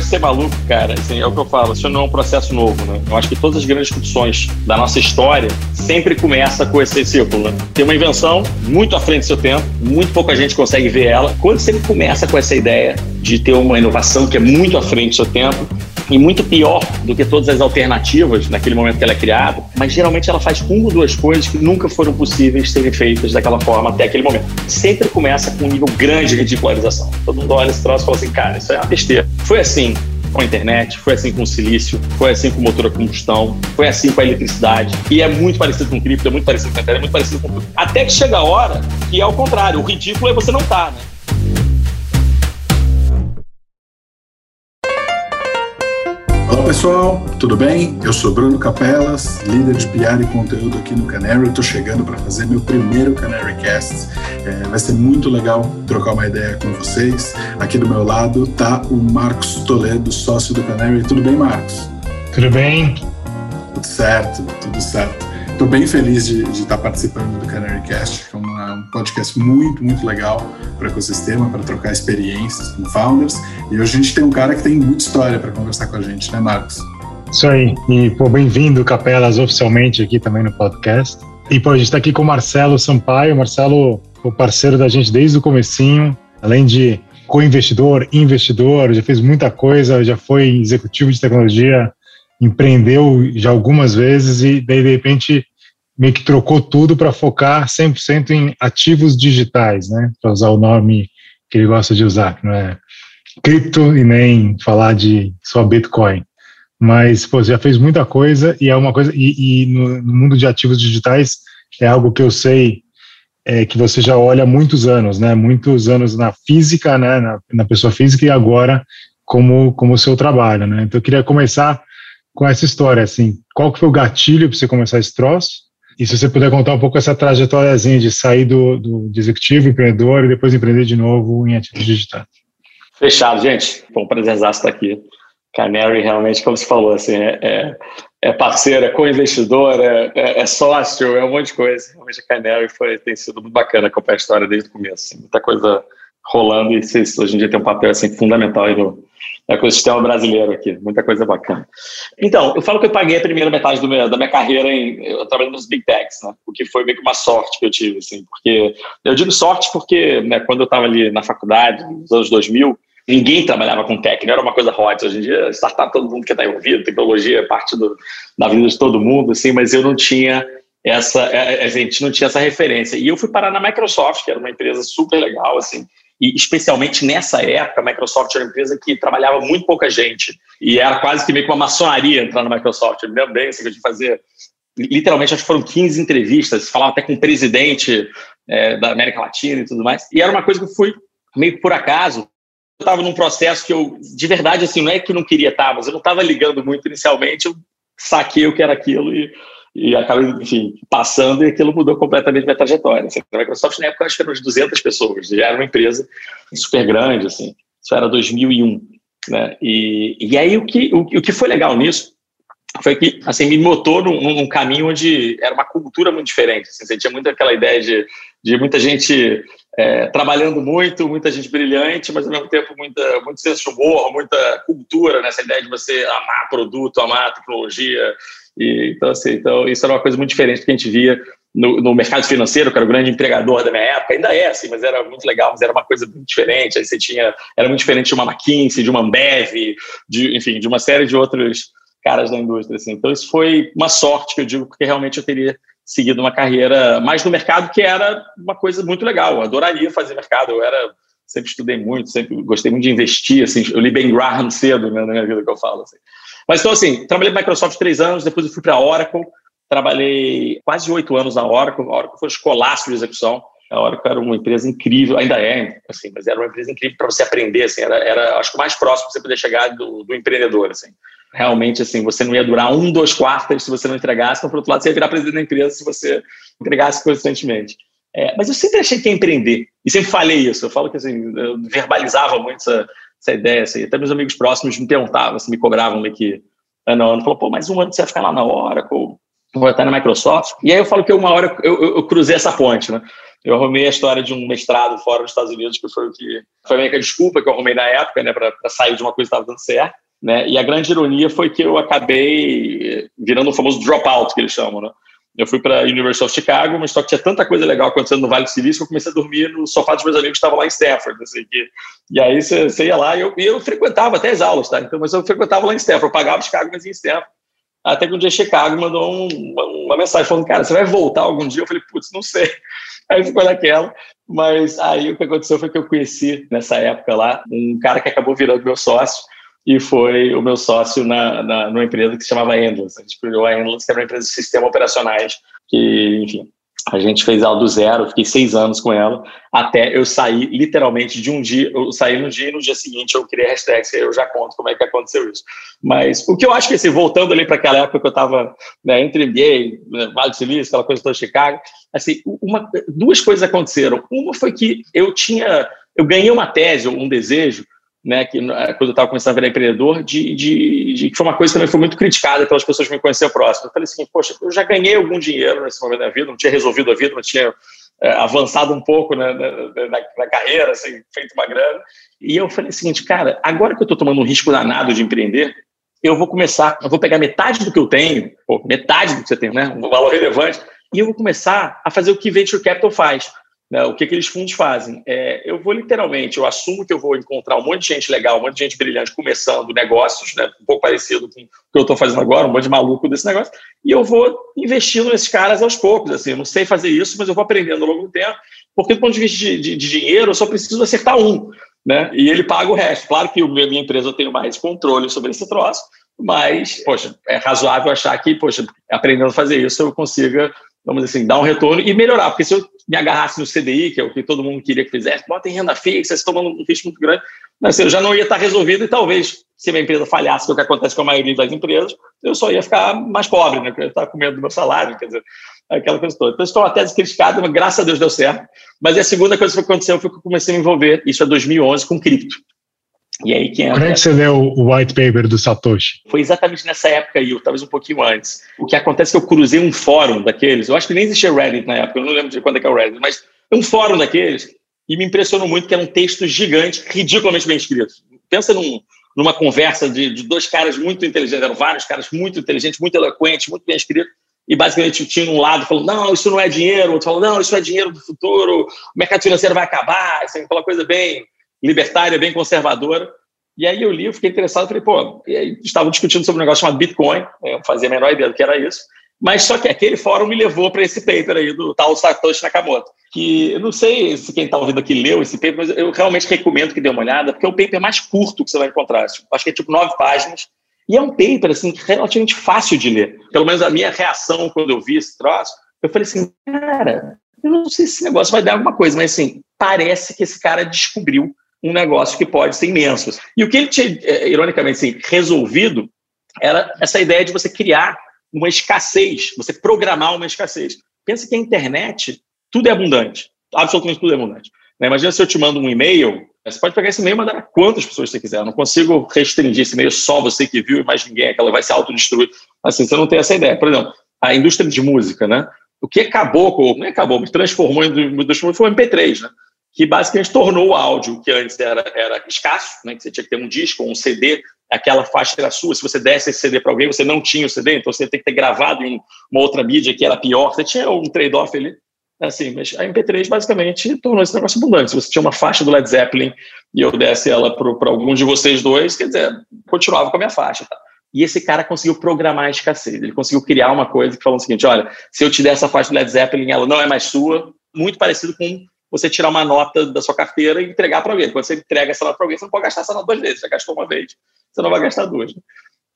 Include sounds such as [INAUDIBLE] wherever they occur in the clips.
de ser maluco, cara, assim, é o que eu falo, isso não é um processo novo, né? Eu acho que todas as grandes discussões da nossa história sempre começa com esse ciclo, né? Tem uma invenção muito à frente do seu tempo, muito pouca gente consegue ver ela. Quando você começa com essa ideia de ter uma inovação que é muito à frente do seu tempo, e muito pior do que todas as alternativas naquele momento que ela é criada, mas geralmente ela faz uma ou duas coisas que nunca foram possíveis serem feitas daquela forma até aquele momento. Sempre começa com um nível grande de ridicularização. Todo mundo olha esse troço e fala assim, cara, isso é uma besteira. Foi assim com a internet, foi assim com o silício, foi assim com o motor a combustão, foi assim com a eletricidade. E é muito parecido com cripto, é muito parecido com a internet, é muito parecido com tudo. Até que chega a hora que é o contrário. O ridículo é você não estar, tá, né? Olá pessoal, tudo bem? Eu sou Bruno Capelas, líder de PR e conteúdo aqui no Canary. Estou chegando para fazer meu primeiro Canary Cast. É, vai ser muito legal trocar uma ideia com vocês. Aqui do meu lado está o Marcos Toledo, sócio do Canary. Tudo bem, Marcos? Tudo bem? Tudo certo, tudo certo. Estou bem feliz de, de, estar participando do Canary Cast, que é um podcast muito, muito legal para o ecossistema, para trocar experiências com founders. E hoje a gente tem um cara que tem muita história para conversar com a gente, né, Marcos? Isso aí. E, pô, bem-vindo, Capelas, oficialmente aqui também no podcast. E, pô, a gente está aqui com o Marcelo Sampaio. Marcelo, o parceiro da gente desde o comecinho, além de co-investidor, investidor, já fez muita coisa, já foi executivo de tecnologia, empreendeu já algumas vezes e daí, de repente, meio que trocou tudo para focar 100% em ativos digitais, né? Para usar o nome que ele gosta de usar, não é cripto e nem falar de só Bitcoin. Mas, pô, já fez muita coisa e é uma coisa. E, e no, no, mundo de ativos digitais é algo que eu sei é, que você já olha há muitos anos, né? Muitos anos na física, né? Na, na pessoa física e agora como como seu trabalho, né? Então eu queria começar com essa história, assim, qual que foi o gatilho para você começar esse troço? E se você puder contar um pouco essa trajetóriazinha de sair do, do de executivo, empreendedor e depois empreender de novo em ativos digitais. Fechado, gente. Foi um prazer estar aqui. Canary, realmente, como você falou, assim, é, é, é parceiro, é co-investidor, é, é, é, sócio, é um monte de coisa. Realmente a Canary foi, tem sido muito bacana acompanhar a história desde o começo. Assim, muita coisa rolando e vocês hoje em dia tem um papel assim, fundamental aí no, ecossistema brasileiro aqui, muita coisa bacana. Então, eu falo que eu paguei a primeira metade meu, da minha carreira em eu nos big techs, né? O que foi meio que uma sorte que eu tive, assim, porque eu digo sorte porque né, quando eu estava ali na faculdade, nos anos 2000, ninguém trabalhava com tech, não era uma coisa hot. Hoje em dia, startup todo mundo que está envolvido, tecnologia é parte do, da vida de todo mundo, assim, mas eu não tinha essa, a gente não tinha essa referência. E eu fui parar na Microsoft, que era uma empresa super legal, assim, e especialmente nessa época, a Microsoft era uma empresa que trabalhava muito pouca gente e era quase que meio que uma maçonaria entrar na Microsoft. Eu me lembro bem assim, que tinha que fazer, literalmente, acho que foram 15 entrevistas, falava até com o presidente é, da América Latina e tudo mais. E era uma coisa que eu fui meio por acaso. Eu estava num processo que eu, de verdade, assim, não é que eu não queria estar, mas eu não estava ligando muito inicialmente, eu saquei o que era aquilo e e acabei, enfim, passando e aquilo mudou completamente minha trajetória. Assim, a Microsoft, na época, acho que eram uns 200 pessoas, já era uma empresa super grande, assim, isso era 2001, né, e, e aí o que, o, o que foi legal nisso foi que, assim, me botou num, num, caminho onde era uma cultura muito diferente, assim, você tinha muito aquela ideia de, de muita gente é, trabalhando muito, muita gente brilhante, mas ao mesmo tempo muita, muito senso de humor, muita cultura, nessa né? ideia de você amar produto, amar tecnologia, e, então, assim, então, isso era uma coisa muito diferente do que a gente via no, no, mercado financeiro, que era o grande empregador da minha época, ainda é assim, mas era muito legal, mas era uma coisa muito diferente. Aí você tinha, era muito diferente de uma McKinsey, de uma Ambev, de, enfim, de uma série de outros caras da indústria. Assim. Então, isso foi uma sorte que eu digo, porque realmente eu teria seguido uma carreira mais no mercado, que era uma coisa muito legal. Eu adoraria fazer mercado, eu era sempre estudei muito, sempre gostei muito de investir, assim, eu li Ben Graham cedo né, na minha vida que eu falo. Assim. Mas então, assim, trabalhei na Microsoft três anos, depois eu fui para a Oracle, trabalhei quase oito anos na Oracle. A Oracle foi um escolaço de execução. A Oracle era uma empresa incrível, ainda é, assim, mas era uma empresa incrível para você aprender, assim, era, era, acho que o mais próximo que você poder chegar do, do empreendedor, assim. Realmente, assim, você não ia durar um, dois quartos se você não entregasse, mas, por outro lado, você ia virar presidente da empresa se você entregasse constantemente. É, mas eu sempre achei que ia empreender, e sempre falei isso, eu falo que, assim, eu verbalizava muito essa, essa ideia, assim, até meus amigos próximos me perguntavam, assim, me cobravam daqui ano a ano, falou, pô, mais um ano você vai ficar lá na Oracle, vai estar na Microsoft, e aí eu falo que uma hora eu, eu, eu cruzei essa ponte, né, Eu arrumei a história de um mestrado fora dos Estados Unidos, que foi que foi a minha desculpa que eu arrumei na época, né, para sair de uma coisa que estava dando certo. Né? E a grande ironia foi que eu acabei virando o famoso dropout, que eles chamam, né? Eu fui para a University of Chicago, mas só que tinha tanta coisa legal acontecendo no Vale do Silício que eu comecei a dormir no sofá dos meus amigos que estavam lá em Stanford. Assim, que, e aí você, ia lá e eu, e eu frequentava até as aulas, tá? Então, mas eu frequentava lá em Stanford, eu pagava Chicago, mas em Stanford. Até que um dia Chicago mandou um, uma, uma, mensagem falando, cara, você vai voltar algum dia? Eu falei, putz, não sei. [LAUGHS] Aí ficou naquela. Mas aí o que aconteceu foi que eu conheci, nessa época lá, um cara que acabou virando meu sócio e foi o meu sócio na, na, numa empresa que se chamava Endless. A gente criou a Endless, que era uma empresa de sistemas operacionais, que, enfim, a gente fez ela do zero, fiquei seis anos com ela, até eu sair literalmente de um dia, eu saí no dia e no dia seguinte eu criei a hashtag, eu já conto como é que aconteceu isso. Mas o que eu acho que, assim, voltando ali para aquela época que eu estava né, entre MBA, né, Vale do Silício, aquela coisa toda Chicago, assim, uma, duas coisas aconteceram. Uma foi que eu tinha, eu ganhei uma tese, um desejo, né, que quando eu estava começando a virar empreendedor, de, de, de, que foi uma coisa que também foi muito criticada pelas pessoas que me conheciam próximo. Eu falei assim, poxa, eu já ganhei algum dinheiro nesse momento da vida, não tinha resolvido a vida, não tinha é, avançado um pouco né, na, na, na, carreira, assim, feito uma grana. E eu falei o seguinte, cara, agora que eu estou tomando um risco danado de empreender, eu vou começar, eu vou pegar metade do que eu tenho, pô, metade do que você tem, né, um valor relevante, e eu vou começar a fazer o que Venture Capital faz né, o que aqueles fundos fazem? É, eu vou literalmente, eu assumo que eu vou encontrar um monte de gente legal, um monte de gente brilhante começando negócios, né, um pouco parecido com o que eu estou fazendo agora, um monte de maluco desse negócio, e eu vou investindo nesses caras aos poucos. Assim, eu não sei fazer isso, mas eu vou aprendendo ao longo do tempo, porque do ponto de vista de, de, de dinheiro, eu só preciso acertar um, né, e ele paga o resto. Claro que a minha empresa eu tenho mais controle sobre esse troço, mas, poxa, é razoável achar que, poxa, aprendendo a fazer isso, eu consiga vamos dizer assim, dar um retorno e melhorar. Porque se eu me agarrasse no CDI, que é o que todo mundo queria que fizesse, bota em renda fixa, você tomando um risco muito grande, mas assim, eu já não ia estar resolvido e talvez, se a minha empresa falhasse, que é o que acontece com a maioria das empresas, eu só ia ficar mais pobre, né? Porque eu estar com medo do meu salário, quer dizer, aquela coisa toda. Então, estou até criticada, mas graças a Deus deu certo. Mas a segunda coisa que aconteceu foi que eu comecei a me envolver, isso é 2011, com cripto. E aí quem Quando é que você leu o white paper do Satoshi? Foi exatamente nessa época aí, talvez um pouquinho antes. O que acontece é que eu cruzei um fórum daqueles, eu acho que nem existia Reddit na época, eu não lembro de quando é que é o Reddit, mas um fórum daqueles, e me impressionou muito que era um texto gigante, ridiculamente bem escrito. Pensa num, numa conversa de, de, dois caras muito inteligentes, eram vários caras muito inteligentes, muito eloquentes, muito bem escritos, e basicamente tinha um lado falando, não, isso não é dinheiro, outro falando, não, isso é dinheiro do futuro, o mercado financeiro vai acabar, assim, aquela coisa bem libertária, bem conservadora. E aí eu li, eu fiquei interessado, falei, pô, estavam discutindo sobre um negócio chamado Bitcoin, eu não fazia a menor ideia do que era isso, mas só que aquele fórum me levou para esse paper aí do tal Satoshi Nakamoto, que eu não sei se quem está ouvindo aqui leu esse paper, mas eu realmente recomendo que dê uma olhada, porque é o paper mais curto que você vai encontrar, acho que é tipo nove páginas, e é um paper, assim, relativamente fácil de ler. Pelo menos a minha reação quando eu vi esse troço, eu falei assim, cara, eu não sei se esse negócio vai dar alguma coisa, mas assim, parece que esse cara descobriu um negócio que pode ser imenso. E o que ele tinha, é, ironicamente, assim, resolvido era essa ideia de você criar uma escassez, você programar uma escassez. Pensa que a internet, tudo é abundante, absolutamente tudo é abundante. Né? Imagina se eu te mando um e-mail, você pode pegar esse e-mail e mandar a quantas pessoas você quiser. Eu não consigo restringir esse e-mail só você que viu e mais ninguém, aquela vai se autodestruir. Assim, você não tem essa ideia. Por exemplo, a indústria de música, né? O que acabou, não é acabou, mas transformou em indústria foi o MP3, né? Que basicamente tornou o áudio, que antes era, era escasso, né, que você tinha que ter um disco um CD, aquela faixa era sua. Se você desse esse CD para alguém, você não tinha o CD, então você tem que ter gravado em uma outra mídia que era pior. Você tinha um trade-off ali. Assim, mas a MP3 basicamente tornou esse negócio abundante. Se você tinha uma faixa do Led Zeppelin e eu desse ela para algum de vocês dois, quer dizer, continuava com a minha faixa. Tá? E esse cara conseguiu programar a escassez. Ele conseguiu criar uma coisa que falou o seguinte: olha, se eu te der essa faixa do Led Zeppelin, ela não é mais sua, muito parecido com você tirar uma nota da sua carteira e entregar para alguém. Quando você entrega essa nota para alguém, você não pode gastar essa nota duas vezes. Você gastou uma vez, você não vai gastar duas.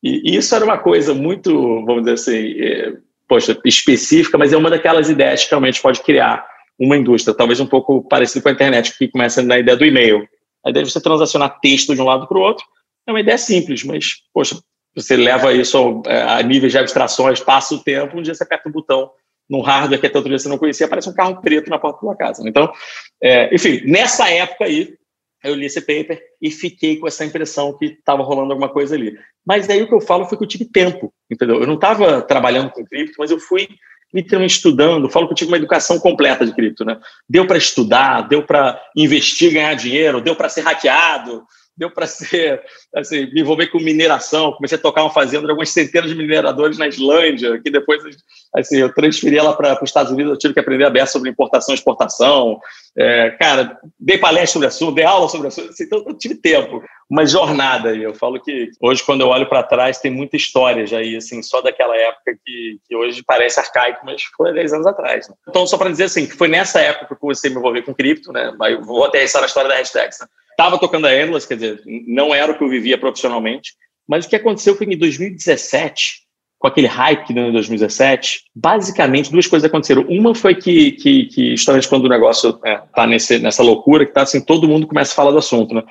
E isso era uma coisa muito, vamos dizer assim, é, poxa, específica, mas é uma daquelas ideias que realmente pode criar uma indústria, talvez um pouco parecido com a internet, que começa na ideia do e-mail. A ideia de você transacionar texto de um lado para o outro é uma ideia simples, mas, poxa, você leva isso a, a níveis de abstrações, passa o tempo, um dia você aperta um botão num hardware que até outro dia você não conhecia, aparece um carro preto na porta da sua casa. Então, é, enfim, nessa época aí, eu li esse paper e fiquei com essa impressão que estava rolando alguma coisa ali. Mas daí o que eu falo foi que eu tive tempo, entendeu? Eu não estava trabalhando com cripto, mas eu fui literalmente estudando. falo que eu tive uma educação completa de cripto, né? Deu para estudar, deu para investir, ganhar dinheiro, deu para ser hackeado, deu para ser, assim, me envolver com mineração, comecei a tocar uma fazenda de algumas centenas de mineradores na Islândia, que depois, assim, eu transferi ela para os Estados Unidos, eu tive que aprender a beça sobre importação e exportação, é, cara, dei palestra sobre assunto, dei aula sobre assunto, assim, então eu tive tempo, uma jornada, e eu falo que hoje, quando eu olho para trás, tem muita história já aí, assim, só daquela época que, que hoje parece arcaico, mas foi 10 anos atrás. Né? Então, só para dizer assim, que foi nessa época que eu comecei a me envolver com cripto, né, mas vou até a história da hashtag, né? Estava tocando a Endless, quer dizer, não era o que eu vivia profissionalmente, mas o que aconteceu foi que em 2017, com aquele hype em 2017, basicamente duas coisas aconteceram. Uma foi que, que, que justamente quando o negócio está é, tá nessa loucura, que tá assim, todo mundo começa a falar do assunto, né?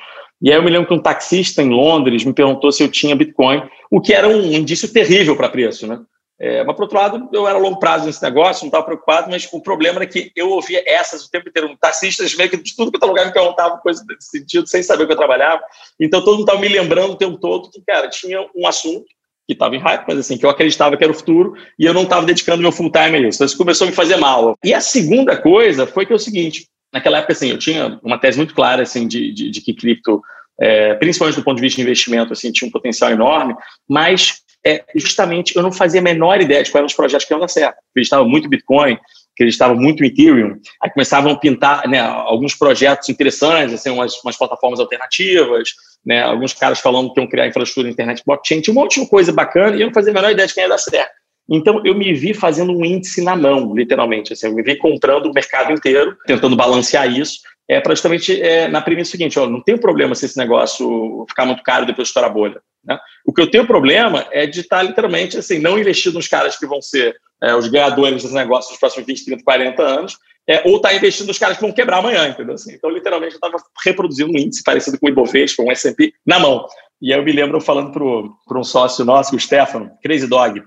E aí eu me lembro que um taxista em Londres me perguntou se eu tinha Bitcoin, o que era um indício terrível para preço, né? É, mas, por outro lado, eu era longo prazo nesse negócio, não estava preocupado, mas o problema era que eu ouvia essas o tempo inteiro. Taxistas meio que de tudo que eu lugar me perguntavam coisas desse sentido, sem saber o que eu trabalhava. Então, todo mundo estava me lembrando o tempo todo que, cara, tinha um assunto que estava em hype, mas assim, que eu acreditava que era o futuro e eu não estava dedicando meu full time a isso. Então, isso começou a me fazer mal. E a segunda coisa foi que é o seguinte, naquela época, assim, eu tinha uma tese muito clara, assim, de, de, de que cripto, é, principalmente do ponto de vista de investimento, assim, tinha um potencial enorme, mas é, justamente eu não fazia a menor ideia de quais eram os projetos que iam dar certo. Acreditava muito em Bitcoin, acreditava muito Ethereum, aí começavam a pintar né, alguns projetos interessantes, assim, umas, umas plataformas alternativas, né, alguns caras falando que iam criar infraestrutura internet blockchain, tinha um monte de coisa bacana e eu não fazia a menor ideia de quem ia dar certo. Então, eu me vi fazendo um índice na mão, literalmente. Assim, eu me vi comprando o mercado inteiro, tentando balancear isso, é praticamente é, na premissa seguinte: ó, não tem problema se esse negócio ficar muito caro depois estourar a bolha. Né? O que eu tenho problema é de estar literalmente assim, não investindo nos caras que vão ser é, os ganhadores desse negócio nos próximos 20, 30, 40 anos, é, ou estar investindo nos caras que vão quebrar amanhã, entendeu? Assim, então, literalmente, eu estava reproduzindo um índice parecido com o Ibovespa, um S&P, na mão. E aí eu me lembro falando para um sócio nosso, o Stefano, Crazy Dog,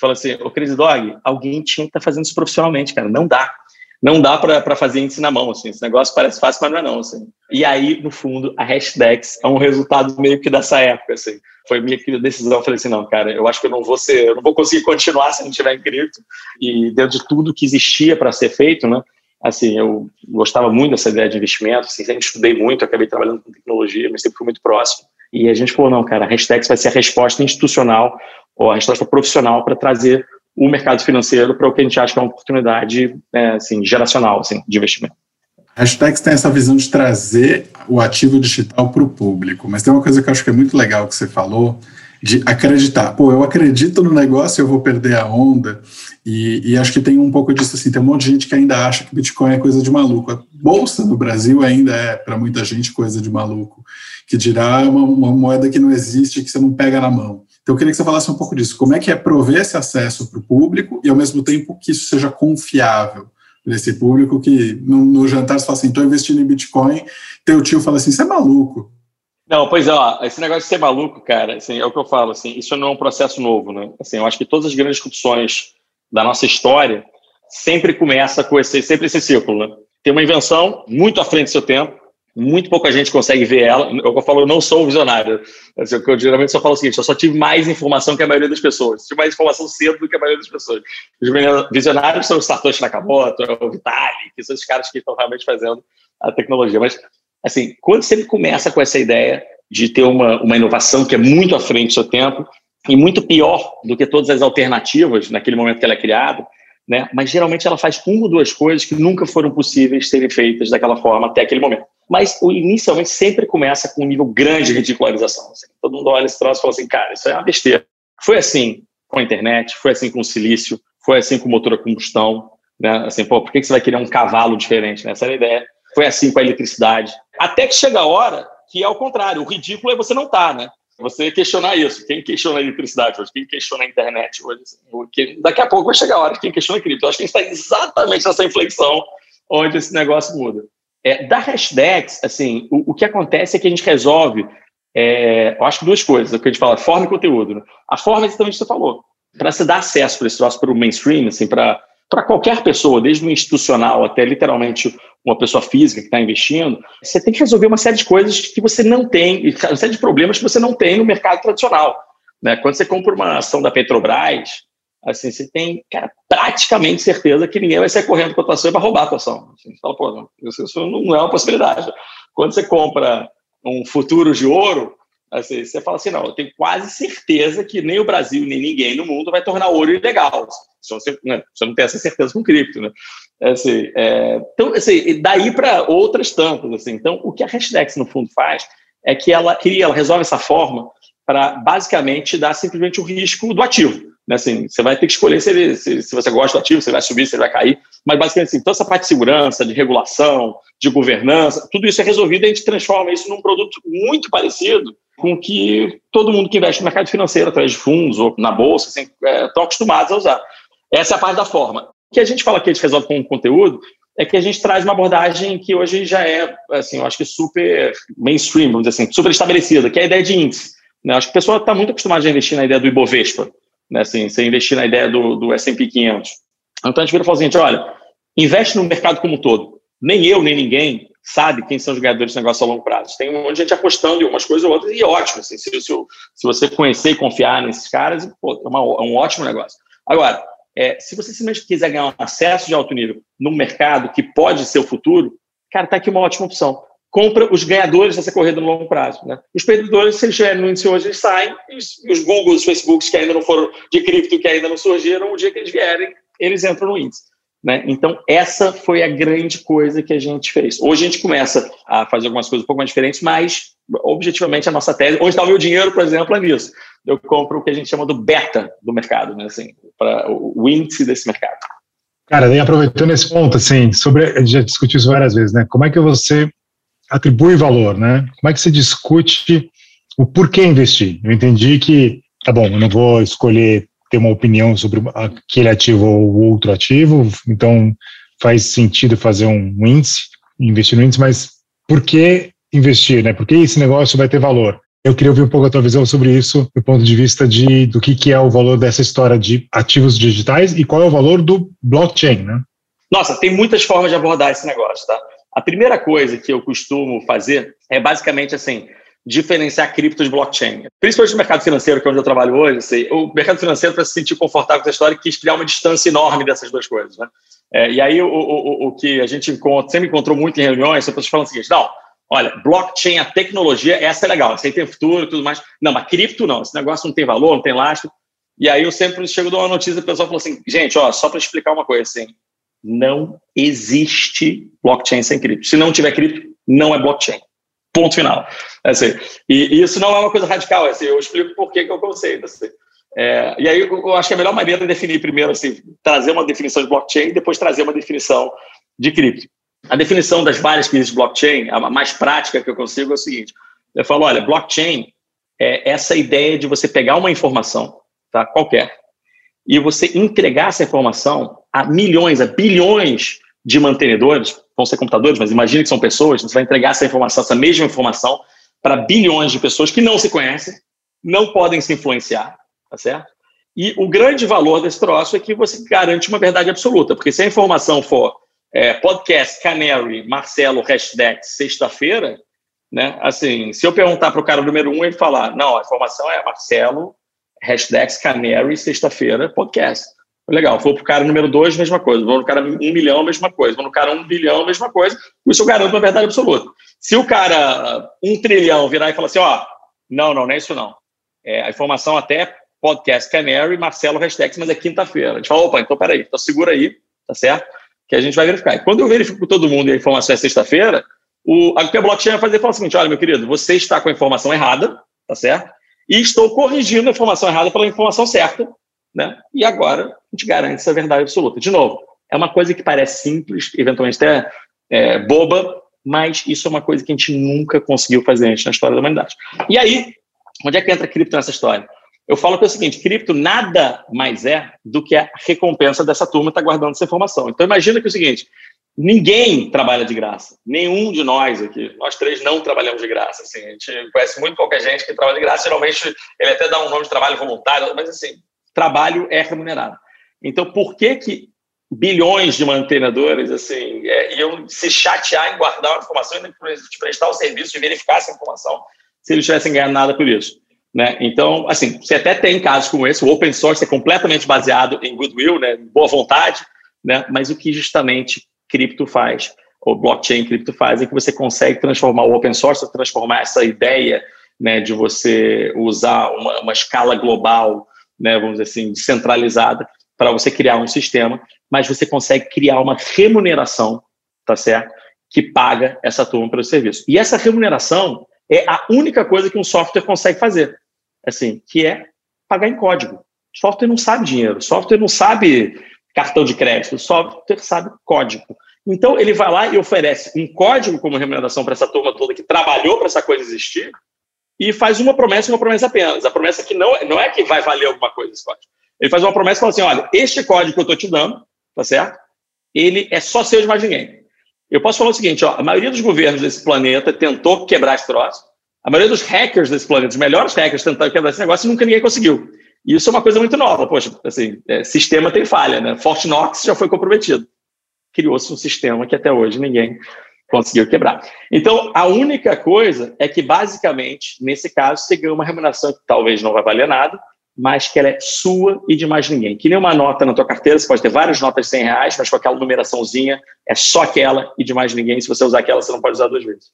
falou assim, o Crazy Dog, alguém tinha que estar tá fazendo isso profissionalmente, cara, não dá não dá para fazer índice na mão, assim, esse negócio parece fácil, mas não é não, assim. E aí, no fundo, a hashtags é um resultado meio que dessa época, assim. Foi minha decisão, eu falei assim, não, cara, eu acho que eu não vou ser, eu não vou conseguir continuar se não tiver em cripto. E dentro de tudo que existia para ser feito, né, assim, eu gostava muito dessa ideia de investimento, assim, sempre estudei muito, acabei trabalhando com tecnologia, mas sempre fui muito próximo. E a gente falou, não, cara, a hashtags vai ser a resposta institucional ou a resposta profissional para trazer o mercado financeiro para o que a gente acha que é uma oportunidade é, assim, geracional assim, de investimento. Hashtags tem essa visão de trazer o ativo digital para o público, mas tem uma coisa que eu acho que é muito legal que você falou, de acreditar. Pô, eu acredito no negócio, eu vou perder a onda. E, e, acho que tem um pouco disso assim. Tem um monte de gente que ainda acha que Bitcoin é coisa de maluco. A bolsa no Brasil ainda é, para muita gente, coisa de maluco. Que dirá uma, uma moeda que não existe, que você não pega na mão. Então, eu queria que você falasse um pouco disso. Como é que é prover esse acesso para o público e, ao mesmo tempo, que isso seja confiável para esse público que no, no jantar você fala assim, estou investindo em Bitcoin, teu tio fala assim, você é maluco. Não, pois é, ó, esse negócio de ser maluco, cara, assim, é o que eu falo, assim, isso não é um processo novo, né? Assim, eu acho que todas as grandes discussões da nossa história sempre começa com esse, sempre esse ciclo, né? Tem uma invenção muito à frente do seu tempo, muito pouca gente consegue ver ela. Eu falo, eu não sou um visionário. Assim, eu geralmente só falo o seguinte: eu só tive mais informação que a maioria das pessoas. Tive mais informação cedo do que a maioria das pessoas. Os visionários são o Satoshi Nakamoto, é o Vitalik, que são os caras que estão realmente fazendo a tecnologia. Mas, assim, quando você começa com essa ideia de ter uma, uma inovação que é muito à frente do seu tempo e muito pior do que todas as alternativas naquele momento que ela é criada, né? mas geralmente ela faz uma ou duas coisas que nunca foram possíveis serem feitas daquela forma até aquele momento mas inicialmente sempre começa com um nível grande de ridicularização. Assim. Todo mundo olha esse troço e fala assim, cara, isso é uma besteira. Foi assim com a internet, foi assim com o silício, foi assim com o motor a combustão, né? Assim, pô, por que você vai querer um cavalo diferente? Né? Essa era a ideia. Foi assim com a eletricidade. Até que chega a hora que é o contrário. O ridículo é você não estar, tá, né? Você questionar isso. Quem questiona a eletricidade hoje? Quem questiona a internet hoje? Assim, daqui a pouco vai chegar a hora de quem questiona a cripto. Eu acho que a gente está exatamente nessa inflexão onde esse negócio muda. É, da Hashdex, assim, o, o, que acontece é que a gente resolve, é, eu acho que duas coisas, o que a gente fala, forma e conteúdo. Né? A forma é exatamente o que você falou. Para se dar acesso para esse troço, para o mainstream, assim, para qualquer pessoa, desde o institucional até literalmente uma pessoa física que está investindo, você tem que resolver uma série de coisas que você não tem, uma série de problemas que você não tem no mercado tradicional. Né? Quando você compra uma ação da Petrobras, assim, você tem cara, praticamente certeza que ninguém vai sair correndo com a tua ação para roubar a tua ação. Assim, você fala, pô, não, isso, isso não é uma possibilidade. Quando você compra um futuro de ouro, assim, você fala assim, não, eu tenho quase certeza que nem o Brasil, nem ninguém no mundo vai tornar ouro ilegal. Você, né, você não tem essa certeza com cripto, né? Assim, é, então, assim, daí para outras tantas. Assim. Então, o que a Hashdex, no fundo, faz é que ela cria, ela resolve essa forma para, basicamente, dar simplesmente o risco do ativo. Né? Assim, você vai ter que escolher se, ele, se, se, você gosta do ativo, se ele vai subir, se ele vai cair. Mas, basicamente, assim, toda essa parte de segurança, de regulação, de governança, tudo isso é resolvido e a gente transforma isso num produto muito parecido com que todo mundo que investe no mercado financeiro, através de fundos ou na bolsa, assim, é, estão acostumados a usar. Essa é a parte da forma. O que a gente fala que a gente resolve com o conteúdo é que a gente traz uma abordagem que hoje já é, assim, eu acho que super mainstream, vamos dizer assim, super estabelecida, que é a ideia de índice. Né? Acho que a pessoa está muito acostumada a investir na ideia do Ibovespa, né? assim, você investir na ideia do, do S&P 500. Então a gente vira e fala assim, olha, investe no mercado como um todo. Nem eu, nem ninguém sabe quem são os ganhadores desse negócio a longo prazo. Tem um monte de gente apostando em umas coisas ou outras, e ótimo. Assim, se, se, se, você conhecer e confiar nesses caras, pô, é, uma, é um ótimo negócio. Agora, é, se você simplesmente quiser ganhar um acesso de alto nível num mercado que pode ser o futuro, cara, está aqui uma ótima opção. Compra os ganhadores dessa corrida no longo prazo. Né? Os perdedores, se eles estiverem no índice hoje, eles saem, e os, os Googles, os Facebooks que ainda não foram de cripto, que ainda não surgiram, o dia que eles vierem, eles entram no índice. Né? Então, essa foi a grande coisa que a gente fez. Hoje a gente começa a fazer algumas coisas um pouco mais diferentes, mas objetivamente a nossa tese, onde está o meu dinheiro, por exemplo, é nisso. Eu compro o que a gente chama do beta do mercado, né? assim, para o índice desse mercado. Cara, daí aproveitando esse ponto, assim, sobre, a gente já discutiu isso várias vezes, né? Como é que você atribui valor, né? Como é que você discute o porquê investir? Eu entendi que, tá bom, eu não vou escolher ter uma opinião sobre aquele ativo ou outro ativo, então faz sentido fazer um índice, investir no índice, mas por que investir, né? Por que esse negócio vai ter valor? Eu queria ouvir um pouco a tua visão sobre isso, do ponto de vista de do que, que é o valor dessa história de ativos digitais e qual é o valor do blockchain, né? Nossa, tem muitas formas de abordar esse negócio, tá? A primeira coisa que eu costumo fazer é basicamente assim, diferenciar cripto de blockchain. Principalmente no mercado financeiro, que é onde eu trabalho hoje, assim, o mercado financeiro, para se sentir confortável com essa história, quis criar uma distância enorme dessas duas coisas. Né? É, e aí, o, o, o, que a gente encontra, sempre encontrou muito em reuniões, as pessoas falam o seguinte: não, olha, blockchain, a tecnologia, essa é legal, essa aí tem futuro e tudo mais. Não, mas cripto não, esse negócio não tem valor, não tem lastro. E aí eu sempre chego de uma notícia, o pessoal falou assim: gente, ó, só para explicar uma coisa assim, não existe blockchain sem cripto. Se não tiver cripto, não é blockchain. Ponto final. Assim, e, e, isso não é uma coisa radical, assim, eu explico por que, que é o conceito. Assim. É, e aí eu acho que a melhor maneira é definir primeiro, assim, trazer uma definição de blockchain e depois trazer uma definição de cripto. A definição das várias que existe blockchain, a mais prática que eu consigo é o seguinte: eu falo, olha, blockchain é essa ideia de você pegar uma informação, tá, qualquer, e você entregar essa informação a milhões, a bilhões de mantenedores, vão ser computadores, mas imagine que são pessoas, você vai entregar essa informação, essa mesma informação, para bilhões de pessoas que não se conhecem, não podem se influenciar, tá certo? E o grande valor desse troço é que você garante uma verdade absoluta, porque se a informação for é, podcast Canary, Marcelo, hashtag sexta-feira, né? Assim, se eu perguntar para o cara número um, ele falar, não, a informação é Marcelo, hashtag Canary, sexta-feira, podcast. Legal, vou para o cara número dois, mesma coisa. Vou no cara um milhão, mesma coisa. Vou no cara um bilhão, mesma coisa. Isso eu garanto uma verdade absoluta. Se o cara um trilhão virar e falar assim, ó, não, não, não é isso não. É, a informação até podcast Canary, Marcelo Hashtags, mas é quinta-feira. A gente fala, opa, então peraí, então segura aí, tá certo? Que a gente vai verificar. E quando eu verifico com todo mundo e a informação é sexta-feira, o, a blockchain vai fazer falar o seguinte, olha, meu querido, você está com a informação errada, tá certo? E estou corrigindo a informação errada pela informação certa, né? E agora a gente garante essa verdade absoluta. De novo, é uma coisa que parece simples, eventualmente até é, boba, mas isso é uma coisa que a gente nunca conseguiu fazer antes na história da humanidade. E aí, onde é que entra a cripto nessa história? Eu falo que é o seguinte, cripto nada mais é do que a recompensa dessa turma estar tá guardando essa informação. Então imagina que é o seguinte, ninguém trabalha de graça, nenhum de nós aqui, nós três não trabalhamos de graça, assim, a gente conhece muito qualquer gente que trabalha de graça, geralmente ele até dá um nome de trabalho voluntário, mas assim, trabalho é remunerado. Então, por que que bilhões de mantenedores assim é, iam se chatear em guardar uma informação e de prestar o serviço de verificar essa informação se eles tivessem ganhado nada por isso? Né? Então, assim, você até tem casos como esse, o open source é completamente baseado em goodwill, né, em boa vontade, né, mas o que justamente cripto faz, ou blockchain cripto faz, é que você consegue transformar o open source, transformar essa ideia né, de você usar uma, uma escala global, né, vamos dizer assim, descentralizada, para você criar um sistema, mas você consegue criar uma remuneração, tá certo? Que paga essa turma pelo serviço. E essa remuneração é a única coisa que um software consegue fazer, assim, que é pagar em código. Software não sabe dinheiro, software não sabe cartão de crédito, software sabe código. Então, ele vai lá e oferece um código como remuneração para essa turma toda que trabalhou para essa coisa existir e faz uma promessa, uma promessa apenas. A promessa que não, não é que vai valer alguma coisa esse código. Ele faz uma promessa e fala assim, olha, este código que eu estou te dando, tá certo? Ele é só seu de mais ninguém. Eu posso falar o seguinte, ó, a maioria dos governos desse planeta tentou quebrar esse troço, a maioria dos hackers desse planeta, os melhores hackers tentaram quebrar esse negócio e nunca ninguém conseguiu. E isso é uma coisa muito nova. Poxa, assim, é, sistema tem falha, né? Fort Knox já foi comprometido. Criou-se um sistema que até hoje ninguém conseguiu quebrar. Então, a única coisa é que, basicamente, nesse caso, você ganha uma remuneração que talvez não vai valer nada, mas que ela é sua e de mais ninguém. Que nem uma nota na tua carteira, você pode ter várias notas de 100 reais, mas com aquela numeraçãozinha, é só aquela e de mais ninguém. Se você usar aquela, você não pode usar duas vezes.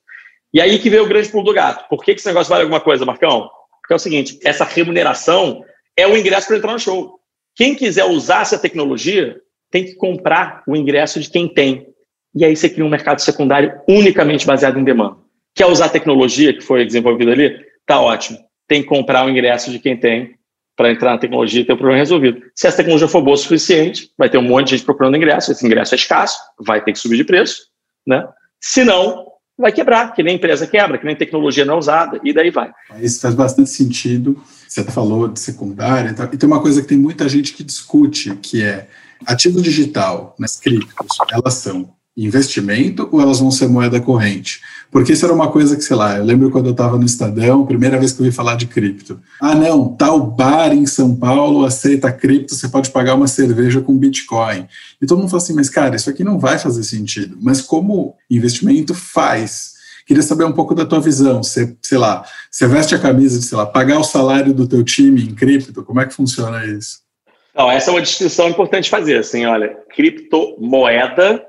E aí que veio o grande pulo do gato. Por que, que esse negócio vale alguma coisa, Marcão? Porque é o seguinte, essa remuneração é o ingresso para entrar no show. Quem quiser usar essa tecnologia tem que comprar o ingresso de quem tem. E aí você cria um mercado secundário unicamente baseado em demanda. Quer usar a tecnologia que foi desenvolvida ali? Tá ótimo. Tem que comprar o ingresso de quem tem para entrar na tecnologia e ter o problema resolvido. Se essa tecnologia for boa o suficiente, vai ter um monte de gente procurando ingresso, esse ingresso é escasso, vai ter que subir de preço, né? Se não, vai quebrar, que nem empresa quebra, que nem tecnologia não é usada, e daí vai. Isso faz bastante sentido. Você falou de secundária, e tem uma coisa que tem muita gente que discute, que é ativo digital, nas criptos, elas são investimento ou elas vão ser moeda corrente? Porque isso era uma coisa que, sei lá, eu lembro quando eu estava no Estadão, primeira vez que eu ouvi falar de cripto. Ah, não, tal bar em São Paulo aceita cripto, você pode pagar uma cerveja com Bitcoin. E todo mundo fala assim, mas cara, isso aqui não vai fazer sentido. Mas como investimento faz? Queria saber um pouco da tua visão. Você, sei lá, você veste a camisa de, sei lá, pagar o salário do teu time em cripto, como é que funciona isso? Não, essa é uma distinção importante fazer, assim, olha, criptomoeda